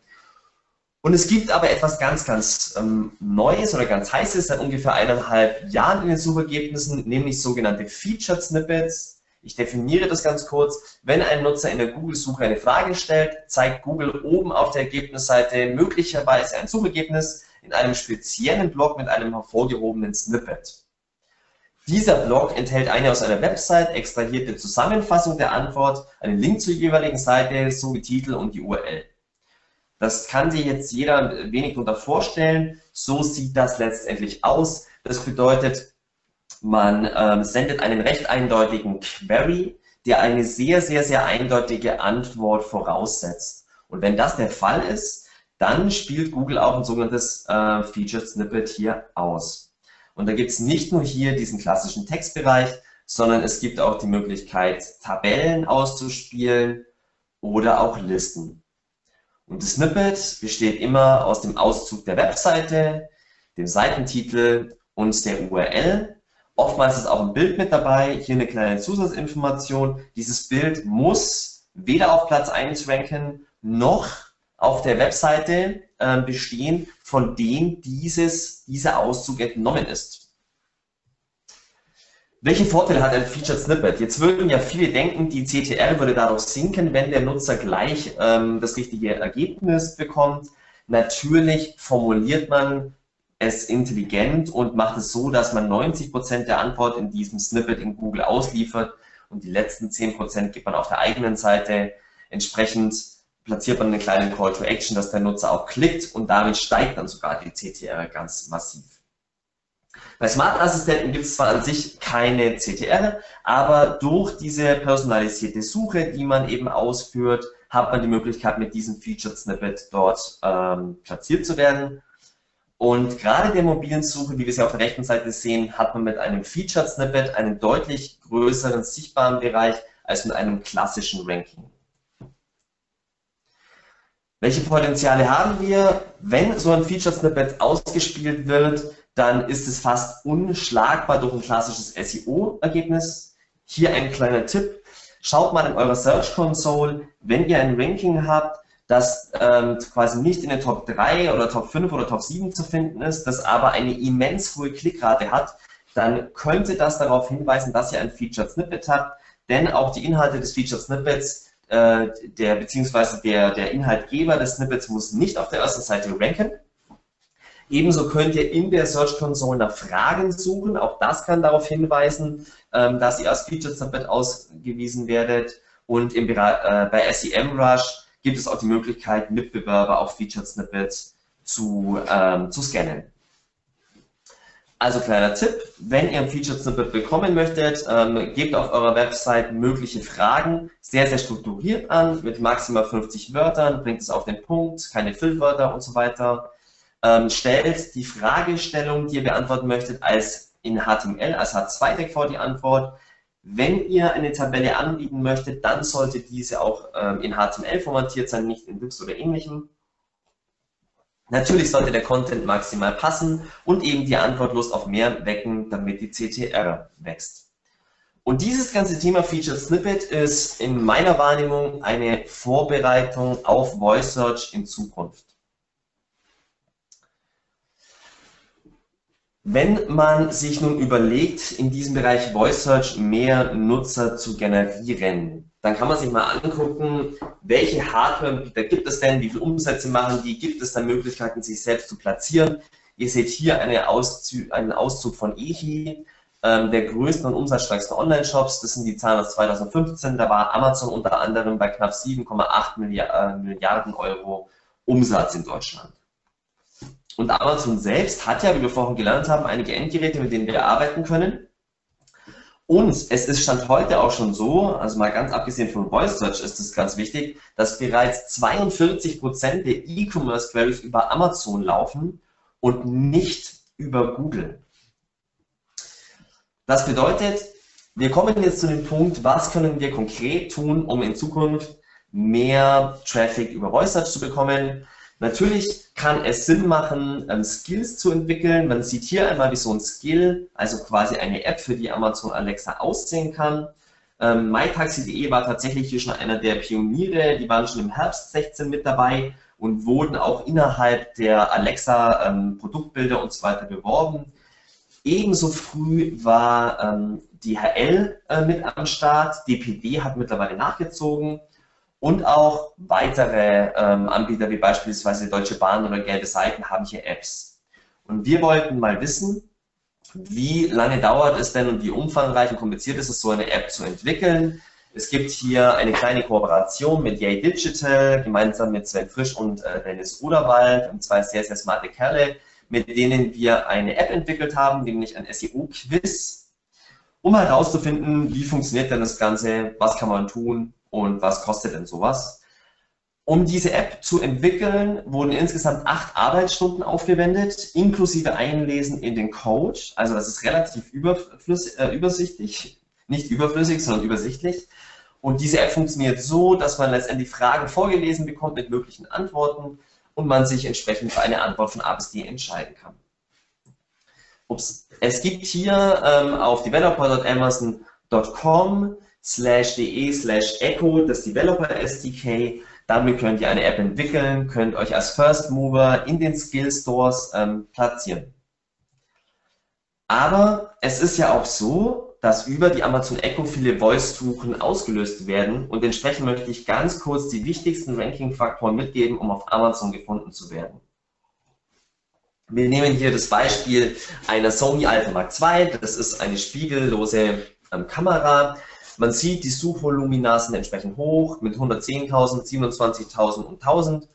Und es gibt aber etwas ganz, ganz ähm, Neues oder ganz Heißes seit ungefähr eineinhalb Jahren in den Suchergebnissen, nämlich sogenannte Featured Snippets. Ich definiere das ganz kurz. Wenn ein Nutzer in der Google-Suche eine Frage stellt, zeigt Google oben auf der Ergebnisseite möglicherweise ein Suchergebnis in einem speziellen Block mit einem hervorgehobenen Snippet. Dieser Blog enthält eine aus einer Website extrahierte Zusammenfassung der Antwort, einen Link zur jeweiligen Seite sowie Titel und die URL. Das kann sich jetzt jeder wenig darunter vorstellen. So sieht das letztendlich aus. Das bedeutet, man ähm, sendet einen recht eindeutigen Query, der eine sehr, sehr, sehr eindeutige Antwort voraussetzt. Und wenn das der Fall ist, dann spielt Google auch ein sogenanntes äh, Featured Snippet hier aus. Und da gibt es nicht nur hier diesen klassischen Textbereich, sondern es gibt auch die Möglichkeit, Tabellen auszuspielen oder auch Listen. Und das Snippet besteht immer aus dem Auszug der Webseite, dem Seitentitel und der URL. Oftmals ist auch ein Bild mit dabei, hier eine kleine Zusatzinformation. Dieses Bild muss weder auf Platz 1 ranken, noch auf der Webseite äh, bestehen, von dem dieses, dieser Auszug entnommen ist. Welche Vorteile hat ein Featured Snippet? Jetzt würden ja viele denken, die CTR würde dadurch sinken, wenn der Nutzer gleich ähm, das richtige Ergebnis bekommt. Natürlich formuliert man es intelligent und macht es so, dass man 90% der Antwort in diesem Snippet in Google ausliefert und die letzten 10% gibt man auf der eigenen Seite. Entsprechend platziert man einen kleinen Call to Action, dass der Nutzer auch klickt und damit steigt dann sogar die CTR ganz massiv. Bei Smart Assistenten gibt es zwar an sich keine CTR, aber durch diese personalisierte Suche, die man eben ausführt, hat man die Möglichkeit, mit diesem Featured Snippet dort ähm, platziert zu werden. Und gerade der mobilen Suche, wie wir sie auf der rechten Seite sehen, hat man mit einem Featured Snippet einen deutlich größeren sichtbaren Bereich als mit einem klassischen Ranking. Welche Potenziale haben wir? Wenn so ein Featured Snippet ausgespielt wird, dann ist es fast unschlagbar durch ein klassisches SEO-Ergebnis. Hier ein kleiner Tipp. Schaut mal in eurer Search Console, wenn ihr ein Ranking habt, das ähm, quasi nicht in den Top 3 oder Top 5 oder Top 7 zu finden ist, das aber eine immens hohe Klickrate hat, dann könnte das darauf hinweisen, dass ihr ein Featured Snippet habt, denn auch die Inhalte des Featured Snippets, äh, der beziehungsweise der, der Inhaltgeber des Snippets muss nicht auf der ersten Seite ranken, Ebenso könnt ihr in der Search Console nach Fragen suchen. Auch das kann darauf hinweisen, ähm, dass ihr als Featured Snippet ausgewiesen werdet. Und im äh, bei SEMrush gibt es auch die Möglichkeit, Mitbewerber auf Featured Snippets zu, ähm, zu scannen. Also kleiner Tipp, wenn ihr ein Featured Snippet bekommen möchtet, ähm, gebt auf eurer Website mögliche Fragen sehr, sehr strukturiert an, mit maximal 50 Wörtern, bringt es auf den Punkt, keine Füllwörter und so weiter ähm, stellt die Fragestellung, die ihr beantworten möchtet, als in HTML, als H2-Tag vor die Antwort. Wenn ihr eine Tabelle anbieten möchtet, dann sollte diese auch ähm, in HTML formatiert sein, nicht in Wix oder ähnlichem. Natürlich sollte der Content maximal passen und eben die Antwortlust auf mehr wecken, damit die CTR wächst. Und dieses ganze Thema Featured Snippet ist in meiner Wahrnehmung eine Vorbereitung auf Voice Search in Zukunft. Wenn man sich nun überlegt, in diesem Bereich Voice Search mehr Nutzer zu generieren, dann kann man sich mal angucken, welche Hardware-Anbieter gibt es denn, wie viele Umsätze machen die, gibt es da Möglichkeiten, sich selbst zu platzieren. Ihr seht hier eine Auszug, einen Auszug von EHI, ähm, der größten und umsatzstärksten Online-Shops. Das sind die Zahlen aus 2015. Da war Amazon unter anderem bei knapp 7,8 Milliarden Euro Umsatz in Deutschland. Und Amazon selbst hat ja, wie wir vorhin gelernt haben, einige Endgeräte, mit denen wir arbeiten können. Und es ist Stand heute auch schon so, also mal ganz abgesehen von Voice Search ist es ganz wichtig, dass bereits 42% der E-Commerce Queries über Amazon laufen und nicht über Google. Das bedeutet, wir kommen jetzt zu dem Punkt, was können wir konkret tun, um in Zukunft mehr Traffic über Voice Search zu bekommen. Natürlich kann es Sinn machen, ähm, Skills zu entwickeln. Man sieht hier einmal, wie so ein Skill, also quasi eine App für die Amazon Alexa aussehen kann. Ähm, MyTaxi.de war tatsächlich hier schon einer der Pioniere. Die waren schon im Herbst 16 mit dabei und wurden auch innerhalb der Alexa ähm, Produktbilder und so weiter beworben. Ebenso früh war ähm, DHL äh, mit am Start. DPD hat mittlerweile nachgezogen und auch weitere ähm, Anbieter wie beispielsweise Deutsche Bahn oder Gelbe Seiten haben hier Apps. Und wir wollten mal wissen, wie lange dauert es denn und wie umfangreich und kompliziert ist es, so eine App zu entwickeln. Es gibt hier eine kleine Kooperation mit Yay Digital, gemeinsam mit Sven Frisch und äh, Dennis Oderwald, und zwei sehr, sehr smarte Kerle, mit denen wir eine App entwickelt haben, nämlich ein SEO-Quiz, um herauszufinden, wie funktioniert denn das Ganze, was kann man tun, und was kostet denn sowas? Um diese App zu entwickeln, wurden insgesamt acht Arbeitsstunden aufgewendet, inklusive Einlesen in den Code. Also das ist relativ äh, übersichtlich, nicht überflüssig, sondern übersichtlich. Und diese App funktioniert so, dass man letztendlich Fragen vorgelesen bekommt mit möglichen Antworten und man sich entsprechend für eine Antwort von A bis D entscheiden kann. Ups. Es gibt hier ähm, auf developer.amazon.com slash de slash echo, das Developer SDK. Damit könnt ihr eine App entwickeln, könnt euch als First Mover in den Skill Stores ähm, platzieren. Aber es ist ja auch so, dass über die Amazon Echo viele Voice-Suchen ausgelöst werden und entsprechend möchte ich ganz kurz die wichtigsten Ranking-Faktoren mitgeben, um auf Amazon gefunden zu werden. Wir nehmen hier das Beispiel einer Sony Alpha Mark II. Das ist eine spiegellose ähm, Kamera. Man sieht, die Suchvolumina sind entsprechend hoch mit 110.000, 27.000 und 1.000.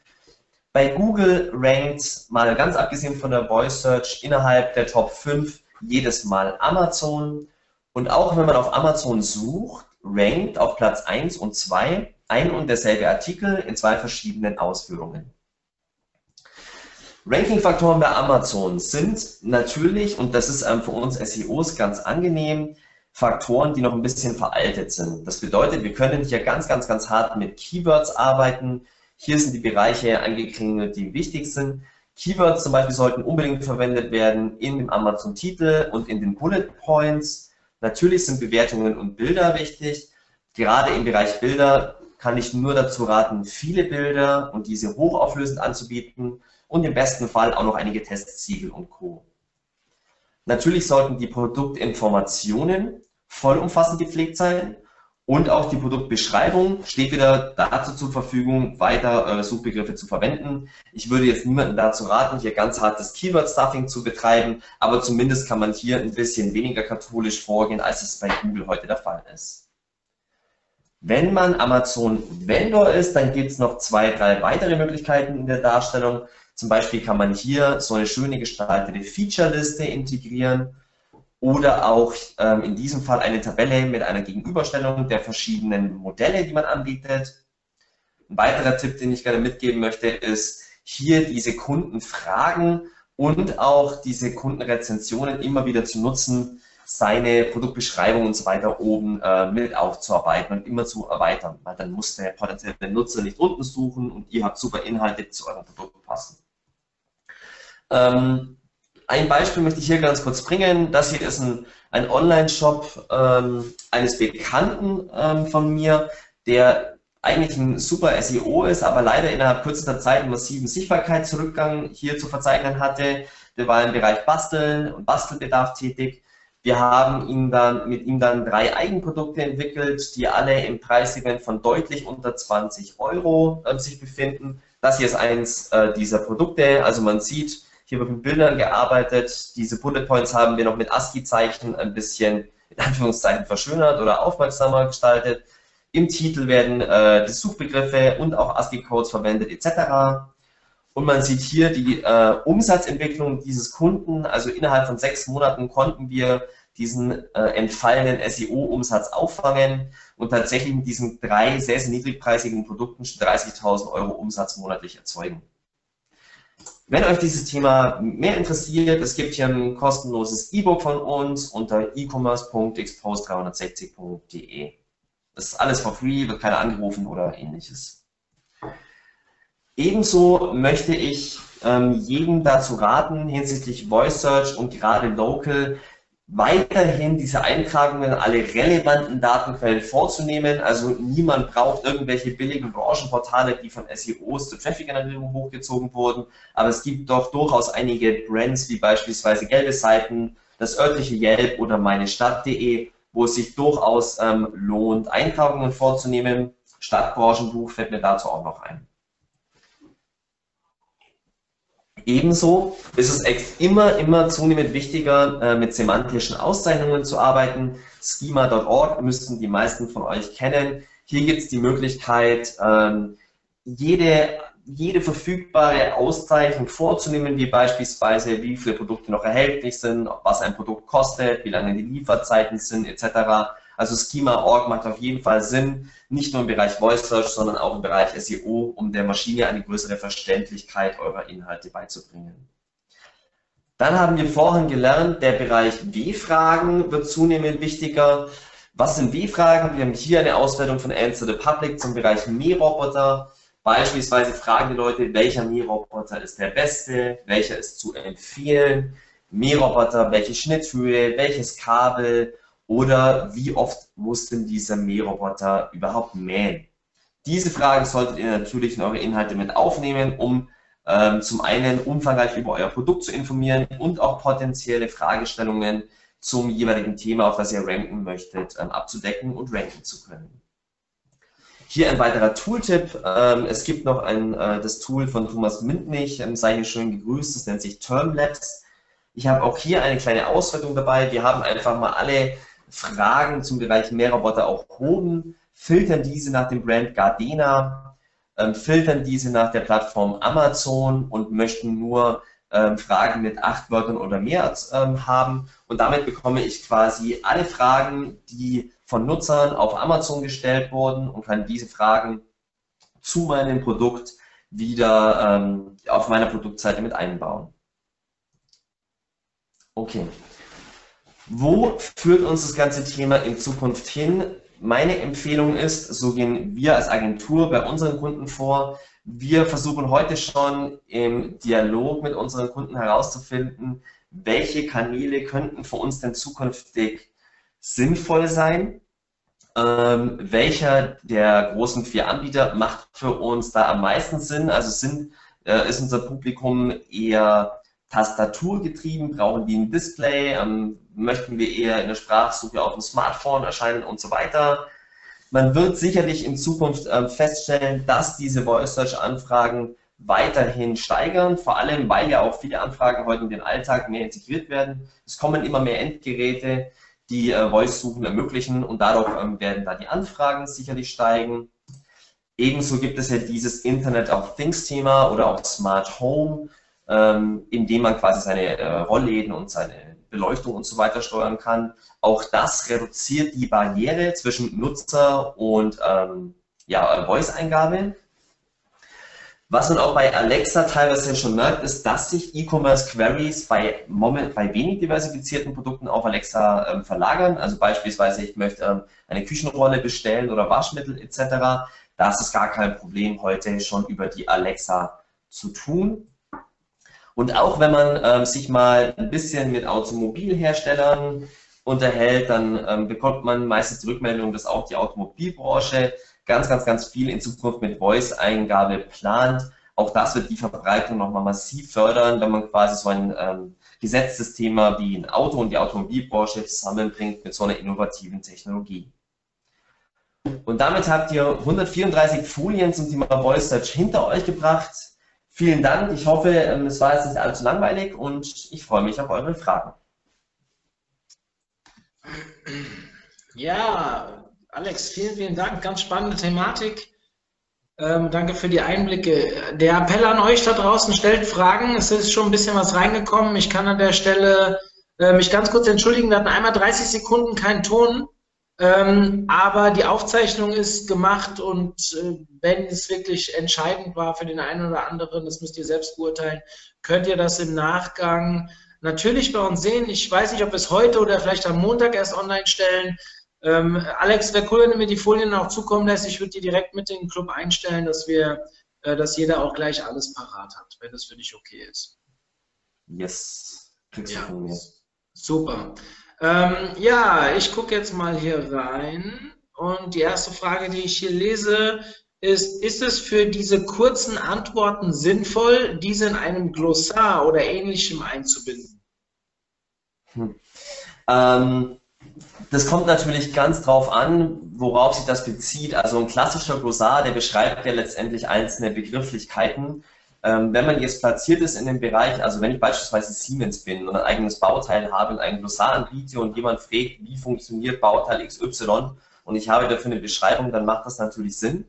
Bei Google rankt, mal ganz abgesehen von der Voice Search, innerhalb der Top 5 jedes Mal Amazon. Und auch wenn man auf Amazon sucht, rankt auf Platz 1 und 2 ein und derselbe Artikel in zwei verschiedenen Ausführungen. Ranking-Faktoren bei Amazon sind natürlich, und das ist für uns SEOs ganz angenehm, Faktoren, die noch ein bisschen veraltet sind. Das bedeutet, wir können hier ganz, ganz, ganz hart mit Keywords arbeiten. Hier sind die Bereiche angekringelt, die wichtig sind. Keywords zum Beispiel sollten unbedingt verwendet werden in dem Amazon-Titel und in den Bullet Points. Natürlich sind Bewertungen und Bilder wichtig. Gerade im Bereich Bilder kann ich nur dazu raten, viele Bilder und diese hochauflösend anzubieten und im besten Fall auch noch einige Testsiegel und Co. Natürlich sollten die Produktinformationen vollumfassend gepflegt sein und auch die Produktbeschreibung steht wieder dazu zur Verfügung, weiter eure Suchbegriffe zu verwenden. Ich würde jetzt niemanden dazu raten, hier ganz hartes Keyword-Stuffing zu betreiben, aber zumindest kann man hier ein bisschen weniger katholisch vorgehen, als es bei Google heute der Fall ist. Wenn man Amazon Vendor ist, dann gibt es noch zwei, drei weitere Möglichkeiten in der Darstellung. Zum Beispiel kann man hier so eine schöne gestaltete Feature-Liste integrieren oder auch ähm, in diesem Fall eine Tabelle mit einer Gegenüberstellung der verschiedenen Modelle, die man anbietet. Ein weiterer Tipp, den ich gerne mitgeben möchte, ist hier diese Kundenfragen und auch diese Kundenrezensionen immer wieder zu nutzen, seine Produktbeschreibung und so weiter oben äh, mit aufzuarbeiten und immer zu erweitern, weil dann muss der potenzielle Nutzer nicht unten suchen und ihr habt super Inhalte, die zu eurem Produkt passen. Ähm, ein Beispiel möchte ich hier ganz kurz bringen. Das hier ist ein, ein Online-Shop ähm, eines Bekannten ähm, von mir, der eigentlich ein super SEO ist, aber leider innerhalb kürzester Zeit einen massiven Sichtbarkeitsrückgang hier zu verzeichnen hatte. Der war im Bereich Basteln und Bastelbedarf tätig wir haben ihn dann, mit ihm dann drei Eigenprodukte entwickelt, die alle im Preissegment von deutlich unter 20 Euro äh, sich befinden. Das hier ist eins äh, dieser Produkte. Also man sieht, hier wird mit Bildern gearbeitet. Diese Bullet Points haben wir noch mit ASCII-Zeichen ein bisschen in Anführungszeichen verschönert oder aufmerksamer gestaltet. Im Titel werden äh, die Suchbegriffe und auch ASCII-Codes verwendet etc. Und man sieht hier die äh, Umsatzentwicklung dieses Kunden. Also innerhalb von sechs Monaten konnten wir diesen äh, entfallenen SEO-Umsatz auffangen und tatsächlich mit diesen drei sehr, sehr niedrigpreisigen Produkten 30.000 Euro Umsatz monatlich erzeugen. Wenn euch dieses Thema mehr interessiert, es gibt hier ein kostenloses E-Book von uns unter e-commerce.expose360.de. Das ist alles for free, wird keiner angerufen oder ähnliches. Ebenso möchte ich ähm, jedem dazu raten, hinsichtlich Voice Search und gerade Local weiterhin diese Eintragungen alle relevanten Datenquellen vorzunehmen. Also niemand braucht irgendwelche billigen Branchenportale, die von SEOs zur Traffic-Generierung hochgezogen wurden. Aber es gibt doch durchaus einige Brands, wie beispielsweise gelbe Seiten, das örtliche Yelp oder meinestadt.de, wo es sich durchaus ähm, lohnt, Eintragungen vorzunehmen. Stadtbranchenbuch fällt mir dazu auch noch ein. Ebenso ist es immer, immer zunehmend wichtiger, äh, mit semantischen Auszeichnungen zu arbeiten. Schema.org müssten die meisten von euch kennen. Hier gibt es die Möglichkeit, ähm, jede, jede verfügbare Auszeichnung vorzunehmen, wie beispielsweise, wie viele Produkte noch erhältlich sind, was ein Produkt kostet, wie lange die Lieferzeiten sind, etc. Also Schema.org macht auf jeden Fall Sinn, nicht nur im Bereich Voice Search, sondern auch im Bereich SEO, um der Maschine eine größere Verständlichkeit eurer Inhalte beizubringen. Dann haben wir vorhin gelernt, der Bereich W-Fragen wird zunehmend wichtiger. Was sind W-Fragen? Wir haben hier eine Auswertung von Answer the Public zum Bereich Mähroboter. Beispielsweise fragen die Leute, welcher Mähroboter ist der beste, welcher ist zu empfehlen, Mähroboter, welche Schnitthöhe, welches Kabel oder wie oft muss denn dieser Mähroboter überhaupt mähen? Diese Fragen solltet ihr natürlich in eure Inhalte mit aufnehmen, um ähm, zum einen umfangreich über euer Produkt zu informieren und auch potenzielle Fragestellungen, zum jeweiligen Thema, auf das ihr ranken möchtet, ähm, abzudecken und ranken zu können. Hier ein weiterer Tooltip. Ähm, es gibt noch ein, äh, das Tool von Thomas Mintnich, ähm, sei hier schön gegrüßt, das nennt sich Termlabs. Ich habe auch hier eine kleine Auswertung dabei. Wir haben einfach mal alle Fragen zum Bereich Mehrroboter auch erhoben, filtern diese nach dem Brand Gardena, ähm, filtern diese nach der Plattform Amazon und möchten nur ähm, Fragen mit acht Wörtern oder mehr ähm, haben. Und damit bekomme ich quasi alle Fragen, die von Nutzern auf Amazon gestellt wurden und kann diese Fragen zu meinem Produkt wieder ähm, auf meiner Produktseite mit einbauen. Okay. Wo führt uns das ganze Thema in Zukunft hin? Meine Empfehlung ist, so gehen wir als Agentur bei unseren Kunden vor. Wir versuchen heute schon im Dialog mit unseren Kunden herauszufinden, welche Kanäle könnten für uns denn zukünftig sinnvoll sein. Ähm, welcher der großen vier Anbieter macht für uns da am meisten Sinn? Also sind, äh, ist unser Publikum eher tastaturgetrieben? Brauchen die ein Display? Ähm, möchten wir eher in der Sprachsuche auf dem Smartphone erscheinen und so weiter? Man wird sicherlich in Zukunft ähm, feststellen, dass diese Voice Search Anfragen weiterhin steigern, vor allem weil ja auch viele Anfragen heute in den Alltag mehr integriert werden. Es kommen immer mehr Endgeräte, die äh, Voice-Suchen ermöglichen und dadurch ähm, werden da die Anfragen sicherlich steigen. Ebenso gibt es ja dieses Internet of Things-Thema oder auch Smart Home, ähm, in dem man quasi seine äh, Rollläden und seine Beleuchtung und so weiter steuern kann. Auch das reduziert die Barriere zwischen Nutzer und ähm, ja, Voice-Eingabe. Was man auch bei Alexa teilweise schon merkt, ist, dass sich E-Commerce-Queries bei, bei wenig diversifizierten Produkten auf Alexa ähm, verlagern. Also beispielsweise, ich möchte ähm, eine Küchenrolle bestellen oder Waschmittel etc. Da ist gar kein Problem, heute schon über die Alexa zu tun. Und auch wenn man ähm, sich mal ein bisschen mit Automobilherstellern unterhält, dann ähm, bekommt man meistens die Rückmeldung, dass auch die Automobilbranche ganz, ganz, ganz viel in Zukunft mit Voice-Eingabe plant. Auch das wird die Verbreitung nochmal massiv fördern, wenn man quasi so ein ähm, gesetztes Thema wie ein Auto und die Automobilbranche zusammenbringt mit so einer innovativen Technologie. Und damit habt ihr 134 Folien zum Thema Voice Search hinter euch gebracht. Vielen Dank. Ich hoffe, ähm, es war jetzt nicht allzu langweilig und ich freue mich auf eure Fragen. Ja, Alex, vielen, vielen Dank. Ganz spannende Thematik. Ähm, danke für die Einblicke. Der Appell an euch da draußen, stellt Fragen. Es ist schon ein bisschen was reingekommen. Ich kann an der Stelle äh, mich ganz kurz entschuldigen. Wir hatten einmal 30 Sekunden keinen Ton, ähm, aber die Aufzeichnung ist gemacht und äh, wenn es wirklich entscheidend war für den einen oder anderen, das müsst ihr selbst beurteilen, könnt ihr das im Nachgang natürlich bei uns sehen. Ich weiß nicht, ob wir es heute oder vielleicht am Montag erst online stellen. Ähm, Alex, wäre cool, wenn du mir die Folien auch zukommen lässt. Ich würde die direkt mit in den Club einstellen, dass wir, äh, dass jeder auch gleich alles parat hat, wenn das für dich okay ist. Yes. Kriegst ja. Super. Ähm, ja, ich gucke jetzt mal hier rein und die erste Frage, die ich hier lese, ist, ist es für diese kurzen Antworten sinnvoll, diese in einem Glossar oder ähnlichem einzubinden? Hm. Ähm, das kommt natürlich ganz drauf an, worauf sich das bezieht. Also ein klassischer Glossar, der beschreibt ja letztendlich einzelne Begrifflichkeiten. Ähm, wenn man jetzt platziert ist in dem Bereich, also wenn ich beispielsweise Siemens bin und ein eigenes Bauteil habe und ein Glossar anbiete und jemand fragt, wie funktioniert Bauteil XY und ich habe dafür eine Beschreibung, dann macht das natürlich Sinn.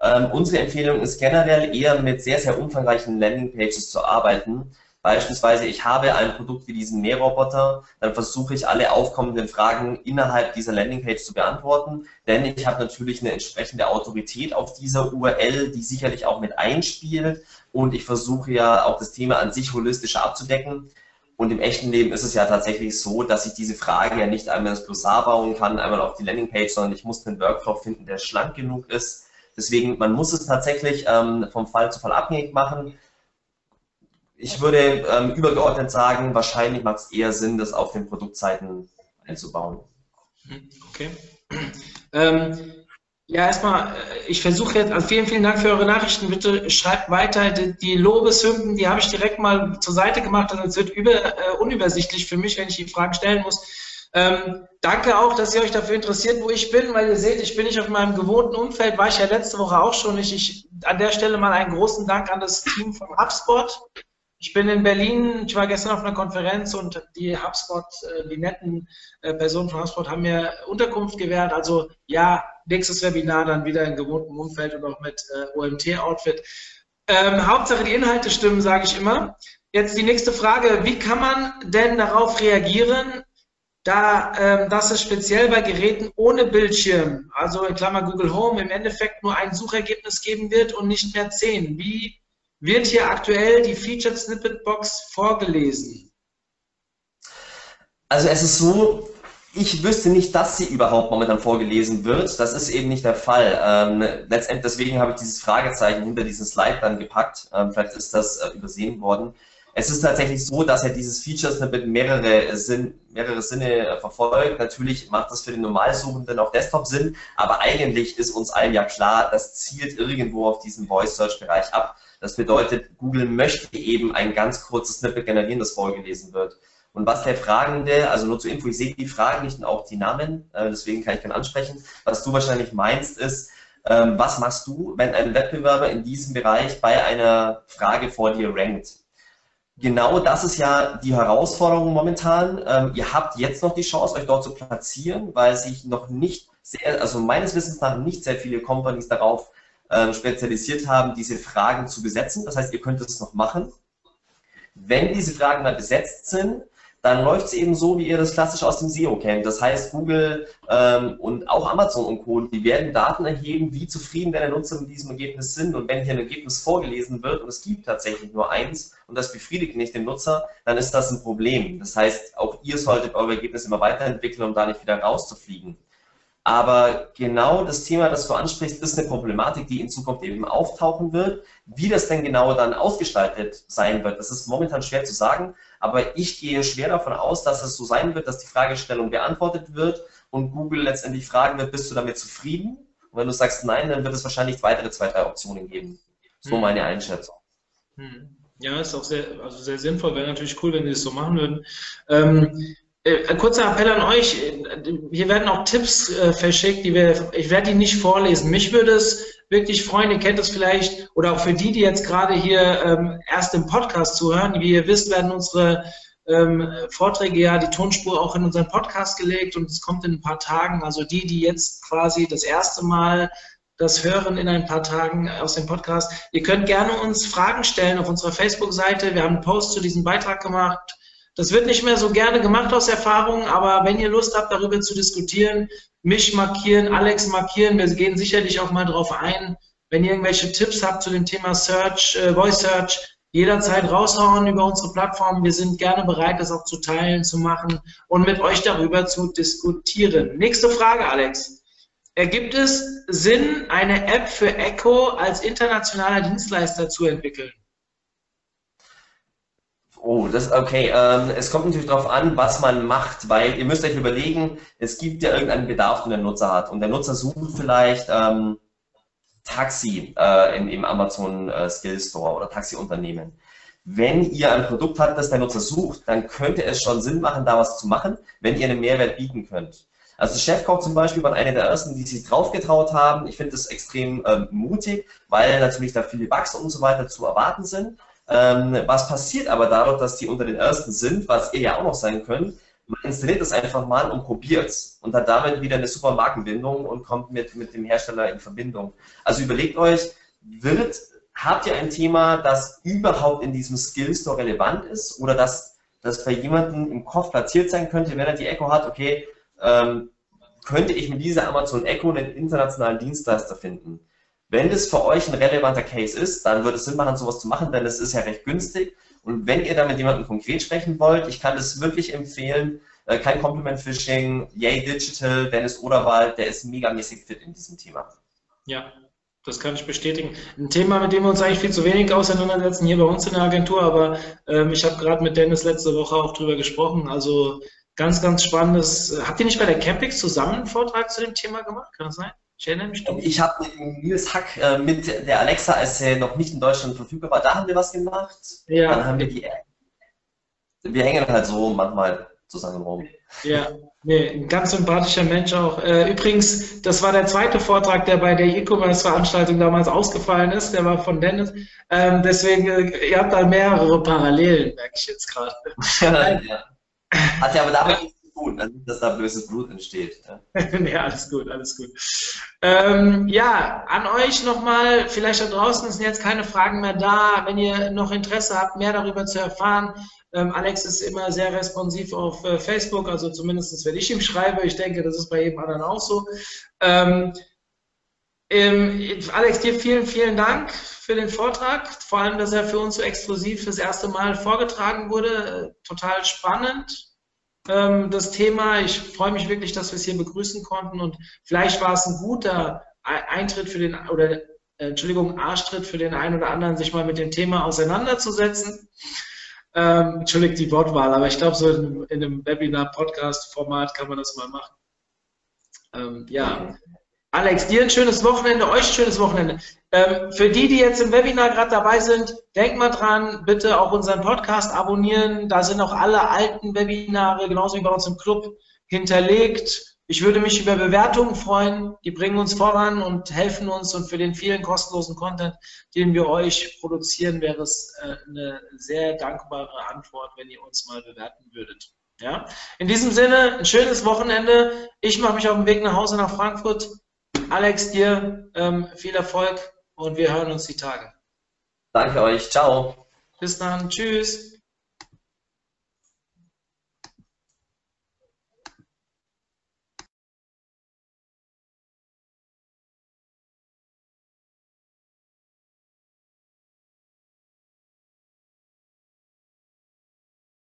Ähm, unsere Empfehlung ist generell eher mit sehr, sehr umfangreichen Landingpages zu arbeiten, Beispielsweise, ich habe ein Produkt wie diesen Mähroboter, dann versuche ich alle aufkommenden Fragen innerhalb dieser Landingpage zu beantworten, denn ich habe natürlich eine entsprechende Autorität auf dieser URL, die sicherlich auch mit einspielt und ich versuche ja auch das Thema an sich holistischer abzudecken. Und im echten Leben ist es ja tatsächlich so, dass ich diese Frage ja nicht einmal ins Glossar bauen kann, einmal auf die Landingpage, sondern ich muss einen Workflow finden, der schlank genug ist. Deswegen, man muss es tatsächlich ähm, vom Fall zu Fall abhängig machen ich würde ähm, übergeordnet sagen, wahrscheinlich macht es eher Sinn, das auf den Produktseiten einzubauen. Okay. Ähm, ja, erstmal, äh, ich versuche jetzt, also vielen, vielen Dank für eure Nachrichten. Bitte schreibt weiter. Die, die Lobeshymnen, die habe ich direkt mal zur Seite gemacht, also es wird über, äh, unübersichtlich für mich, wenn ich die Fragen stellen muss. Ähm, danke auch, dass ihr euch dafür interessiert, wo ich bin, weil ihr seht, ich bin nicht auf meinem gewohnten Umfeld, war ich ja letzte Woche auch schon nicht. Ich, an der Stelle mal einen großen Dank an das Team von HubSpot. Ich bin in Berlin, ich war gestern auf einer Konferenz und die HubSpot, äh, die netten äh, Personen von HubSpot haben mir Unterkunft gewährt. Also ja, nächstes Webinar dann wieder in gewohntem Umfeld und auch mit äh, OMT-Outfit. Ähm, Hauptsache die Inhalte stimmen, sage ich immer. Jetzt die nächste Frage, wie kann man denn darauf reagieren, da ähm, dass es speziell bei Geräten ohne Bildschirm, also in Klammer Google Home, im Endeffekt nur ein Suchergebnis geben wird und nicht mehr zehn. Wie wird hier aktuell die Featured Snippet Box vorgelesen? Also es ist so, ich wüsste nicht, dass sie überhaupt momentan vorgelesen wird. Das ist eben nicht der Fall. Ähm, letztendlich deswegen habe ich dieses Fragezeichen hinter diesen Slide dann gepackt. Ähm, vielleicht ist das äh, übersehen worden. Es ist tatsächlich so, dass er dieses Feature Snippet mehrere, Sinn, mehrere Sinne äh, verfolgt. Natürlich macht das für den Normalsuchenden auf Desktop Sinn, aber eigentlich ist uns allen ja klar, das zielt irgendwo auf diesen Voice Search Bereich ab. Das bedeutet, Google möchte eben ein ganz kurzes Snippet generieren, das vorgelesen wird. Und was der Fragende, also nur zur Info, ich sehe die Fragen nicht und auch die Namen, äh, deswegen kann ich keinen ansprechen. Was du wahrscheinlich meinst, ist, ähm, was machst du, wenn ein Wettbewerber in diesem Bereich bei einer Frage vor dir rankt? Genau das ist ja die Herausforderung momentan. Ähm, ihr habt jetzt noch die Chance, euch dort zu platzieren, weil sich noch nicht sehr, also meines Wissens nach nicht sehr viele Companies darauf ähm, spezialisiert haben, diese Fragen zu besetzen. Das heißt, ihr könnt es noch machen. Wenn diese Fragen dann besetzt sind, dann läuft es eben so, wie ihr das klassisch aus dem SEO kennt. Das heißt, Google ähm, und auch Amazon und Co., die werden Daten erheben, wie zufrieden deine Nutzer mit diesem Ergebnis sind. Und wenn hier ein Ergebnis vorgelesen wird und es gibt tatsächlich nur eins und das befriedigt nicht den Nutzer, dann ist das ein Problem. Das heißt, auch ihr solltet eure Ergebnisse immer weiterentwickeln, um da nicht wieder rauszufliegen. Aber genau das Thema, das du ansprichst, ist eine Problematik, die in Zukunft eben auftauchen wird. Wie das denn genau dann ausgestaltet sein wird, das ist momentan schwer zu sagen. Aber ich gehe schwer davon aus, dass es so sein wird, dass die Fragestellung beantwortet wird und Google letztendlich fragen wird, bist du damit zufrieden? Und wenn du sagst nein, dann wird es wahrscheinlich weitere zwei, drei Optionen geben. So hm. meine Einschätzung. Hm. Ja, ist auch sehr, also sehr sinnvoll. Wäre natürlich cool, wenn die das so machen würden. Ähm, äh, ein kurzer Appell an euch. Hier werden auch Tipps äh, verschickt, die wir, ich werde die nicht vorlesen. Mich würde es wirklich freuen, ihr kennt es vielleicht, oder auch für die, die jetzt gerade hier ähm, erst im Podcast zuhören. Wie ihr wisst, werden unsere ähm, Vorträge ja die Tonspur auch in unseren Podcast gelegt und es kommt in ein paar Tagen. Also die, die jetzt quasi das erste Mal das hören in ein paar Tagen aus dem Podcast. Ihr könnt gerne uns Fragen stellen auf unserer Facebook-Seite. Wir haben einen Post zu diesem Beitrag gemacht das wird nicht mehr so gerne gemacht aus Erfahrung, aber wenn ihr Lust habt, darüber zu diskutieren, mich markieren, Alex markieren, wir gehen sicherlich auch mal drauf ein. Wenn ihr irgendwelche Tipps habt zu dem Thema Search, äh, Voice Search, jederzeit raushauen über unsere Plattform. Wir sind gerne bereit, das auch zu teilen, zu machen und mit euch darüber zu diskutieren. Nächste Frage, Alex. Ergibt es Sinn, eine App für Echo als internationaler Dienstleister zu entwickeln? Oh, das okay. Ähm, es kommt natürlich darauf an, was man macht, weil ihr müsst euch überlegen, es gibt ja irgendeinen Bedarf, den der Nutzer hat. Und der Nutzer sucht vielleicht ähm, Taxi äh, im, im Amazon äh, Skill Store oder Taxiunternehmen. Wenn ihr ein Produkt habt, das der Nutzer sucht, dann könnte es schon Sinn machen, da was zu machen, wenn ihr einen Mehrwert bieten könnt. Also Chefkoch zum Beispiel war einer der ersten, die sich draufgetraut haben. Ich finde das extrem ähm, mutig, weil natürlich da viele Bugs und so weiter zu erwarten sind. Ähm, was passiert aber dadurch, dass die unter den ersten sind, was ihr ja auch noch sein könnt, man installiert es einfach mal und probiert es und hat damit wieder eine super Markenbindung und kommt mit, mit dem Hersteller in Verbindung. Also überlegt euch, wird, habt ihr ein Thema, das überhaupt in diesem Skill Store relevant ist oder das, das bei jemandem im Kopf platziert sein könnte, wenn er die Echo hat, okay, ähm, könnte ich mit dieser Amazon Echo einen internationalen Dienstleister finden? Wenn das für euch ein relevanter Case ist, dann würde es Sinn machen, sowas zu machen, denn es ist ja recht günstig. Und wenn ihr da mit jemandem konkret sprechen wollt, ich kann das wirklich empfehlen. Äh, kein Compliment Phishing, Yay Digital, Dennis Oderwald, der ist megamäßig fit in diesem Thema. Ja, das kann ich bestätigen. Ein Thema, mit dem wir uns eigentlich viel zu wenig auseinandersetzen hier bei uns in der Agentur, aber ähm, ich habe gerade mit Dennis letzte Woche auch drüber gesprochen. Also ganz, ganz spannendes. Habt ihr nicht bei der Campix zusammen einen Vortrag zu dem Thema gemacht? Kann das sein? Mich doch. Ich habe mit Nils Hack äh, mit der Alexa, als er noch nicht in Deutschland verfügbar war, da haben wir was gemacht. Ja. Dann haben wir die. Wir hängen halt so manchmal zusammen rum. Ja, Nee, ein ganz sympathischer Mensch auch. Äh, übrigens, das war der zweite Vortrag, der bei der E-Commerce-Veranstaltung damals ausgefallen ist. Der war von Dennis. Ähm, deswegen, äh, ihr habt da mehrere Parallelen, merke ich jetzt gerade. ja. Hat ja aber damit tun, also dass da böses Blut entsteht. Ja, nee, alles gut, alles gut. Ähm, ja, an euch nochmal, vielleicht da draußen sind jetzt keine Fragen mehr da. Wenn ihr noch Interesse habt, mehr darüber zu erfahren, ähm, Alex ist immer sehr responsiv auf äh, Facebook, also zumindest wenn ich ihm schreibe. Ich denke, das ist bei jedem anderen auch so. Ähm, ähm, Alex, dir vielen, vielen Dank für den Vortrag. Vor allem, dass er für uns so exklusiv das erste Mal vorgetragen wurde. Total spannend, ähm, das Thema. Ich freue mich wirklich, dass wir es hier begrüßen konnten und vielleicht war es ein guter Eintritt für den, oder äh, Entschuldigung, Arschtritt für den einen oder anderen, sich mal mit dem Thema auseinanderzusetzen. Ähm, entschuldigt die Wortwahl, aber ich glaube, so in, in einem Webinar-Podcast-Format kann man das mal machen. Ähm, ja. Alex, dir ein schönes Wochenende, euch ein schönes Wochenende. Ähm, für die, die jetzt im Webinar gerade dabei sind, denkt mal dran, bitte auch unseren Podcast abonnieren. Da sind auch alle alten Webinare, genauso wie bei uns im Club, hinterlegt. Ich würde mich über Bewertungen freuen. Die bringen uns voran und helfen uns. Und für den vielen kostenlosen Content, den wir euch produzieren, wäre es äh, eine sehr dankbare Antwort, wenn ihr uns mal bewerten würdet. Ja? In diesem Sinne, ein schönes Wochenende. Ich mache mich auf den Weg nach Hause nach Frankfurt. Alex, dir ähm, viel Erfolg und wir hören uns die Tage. Danke euch. Ciao. Bis dann. Tschüss.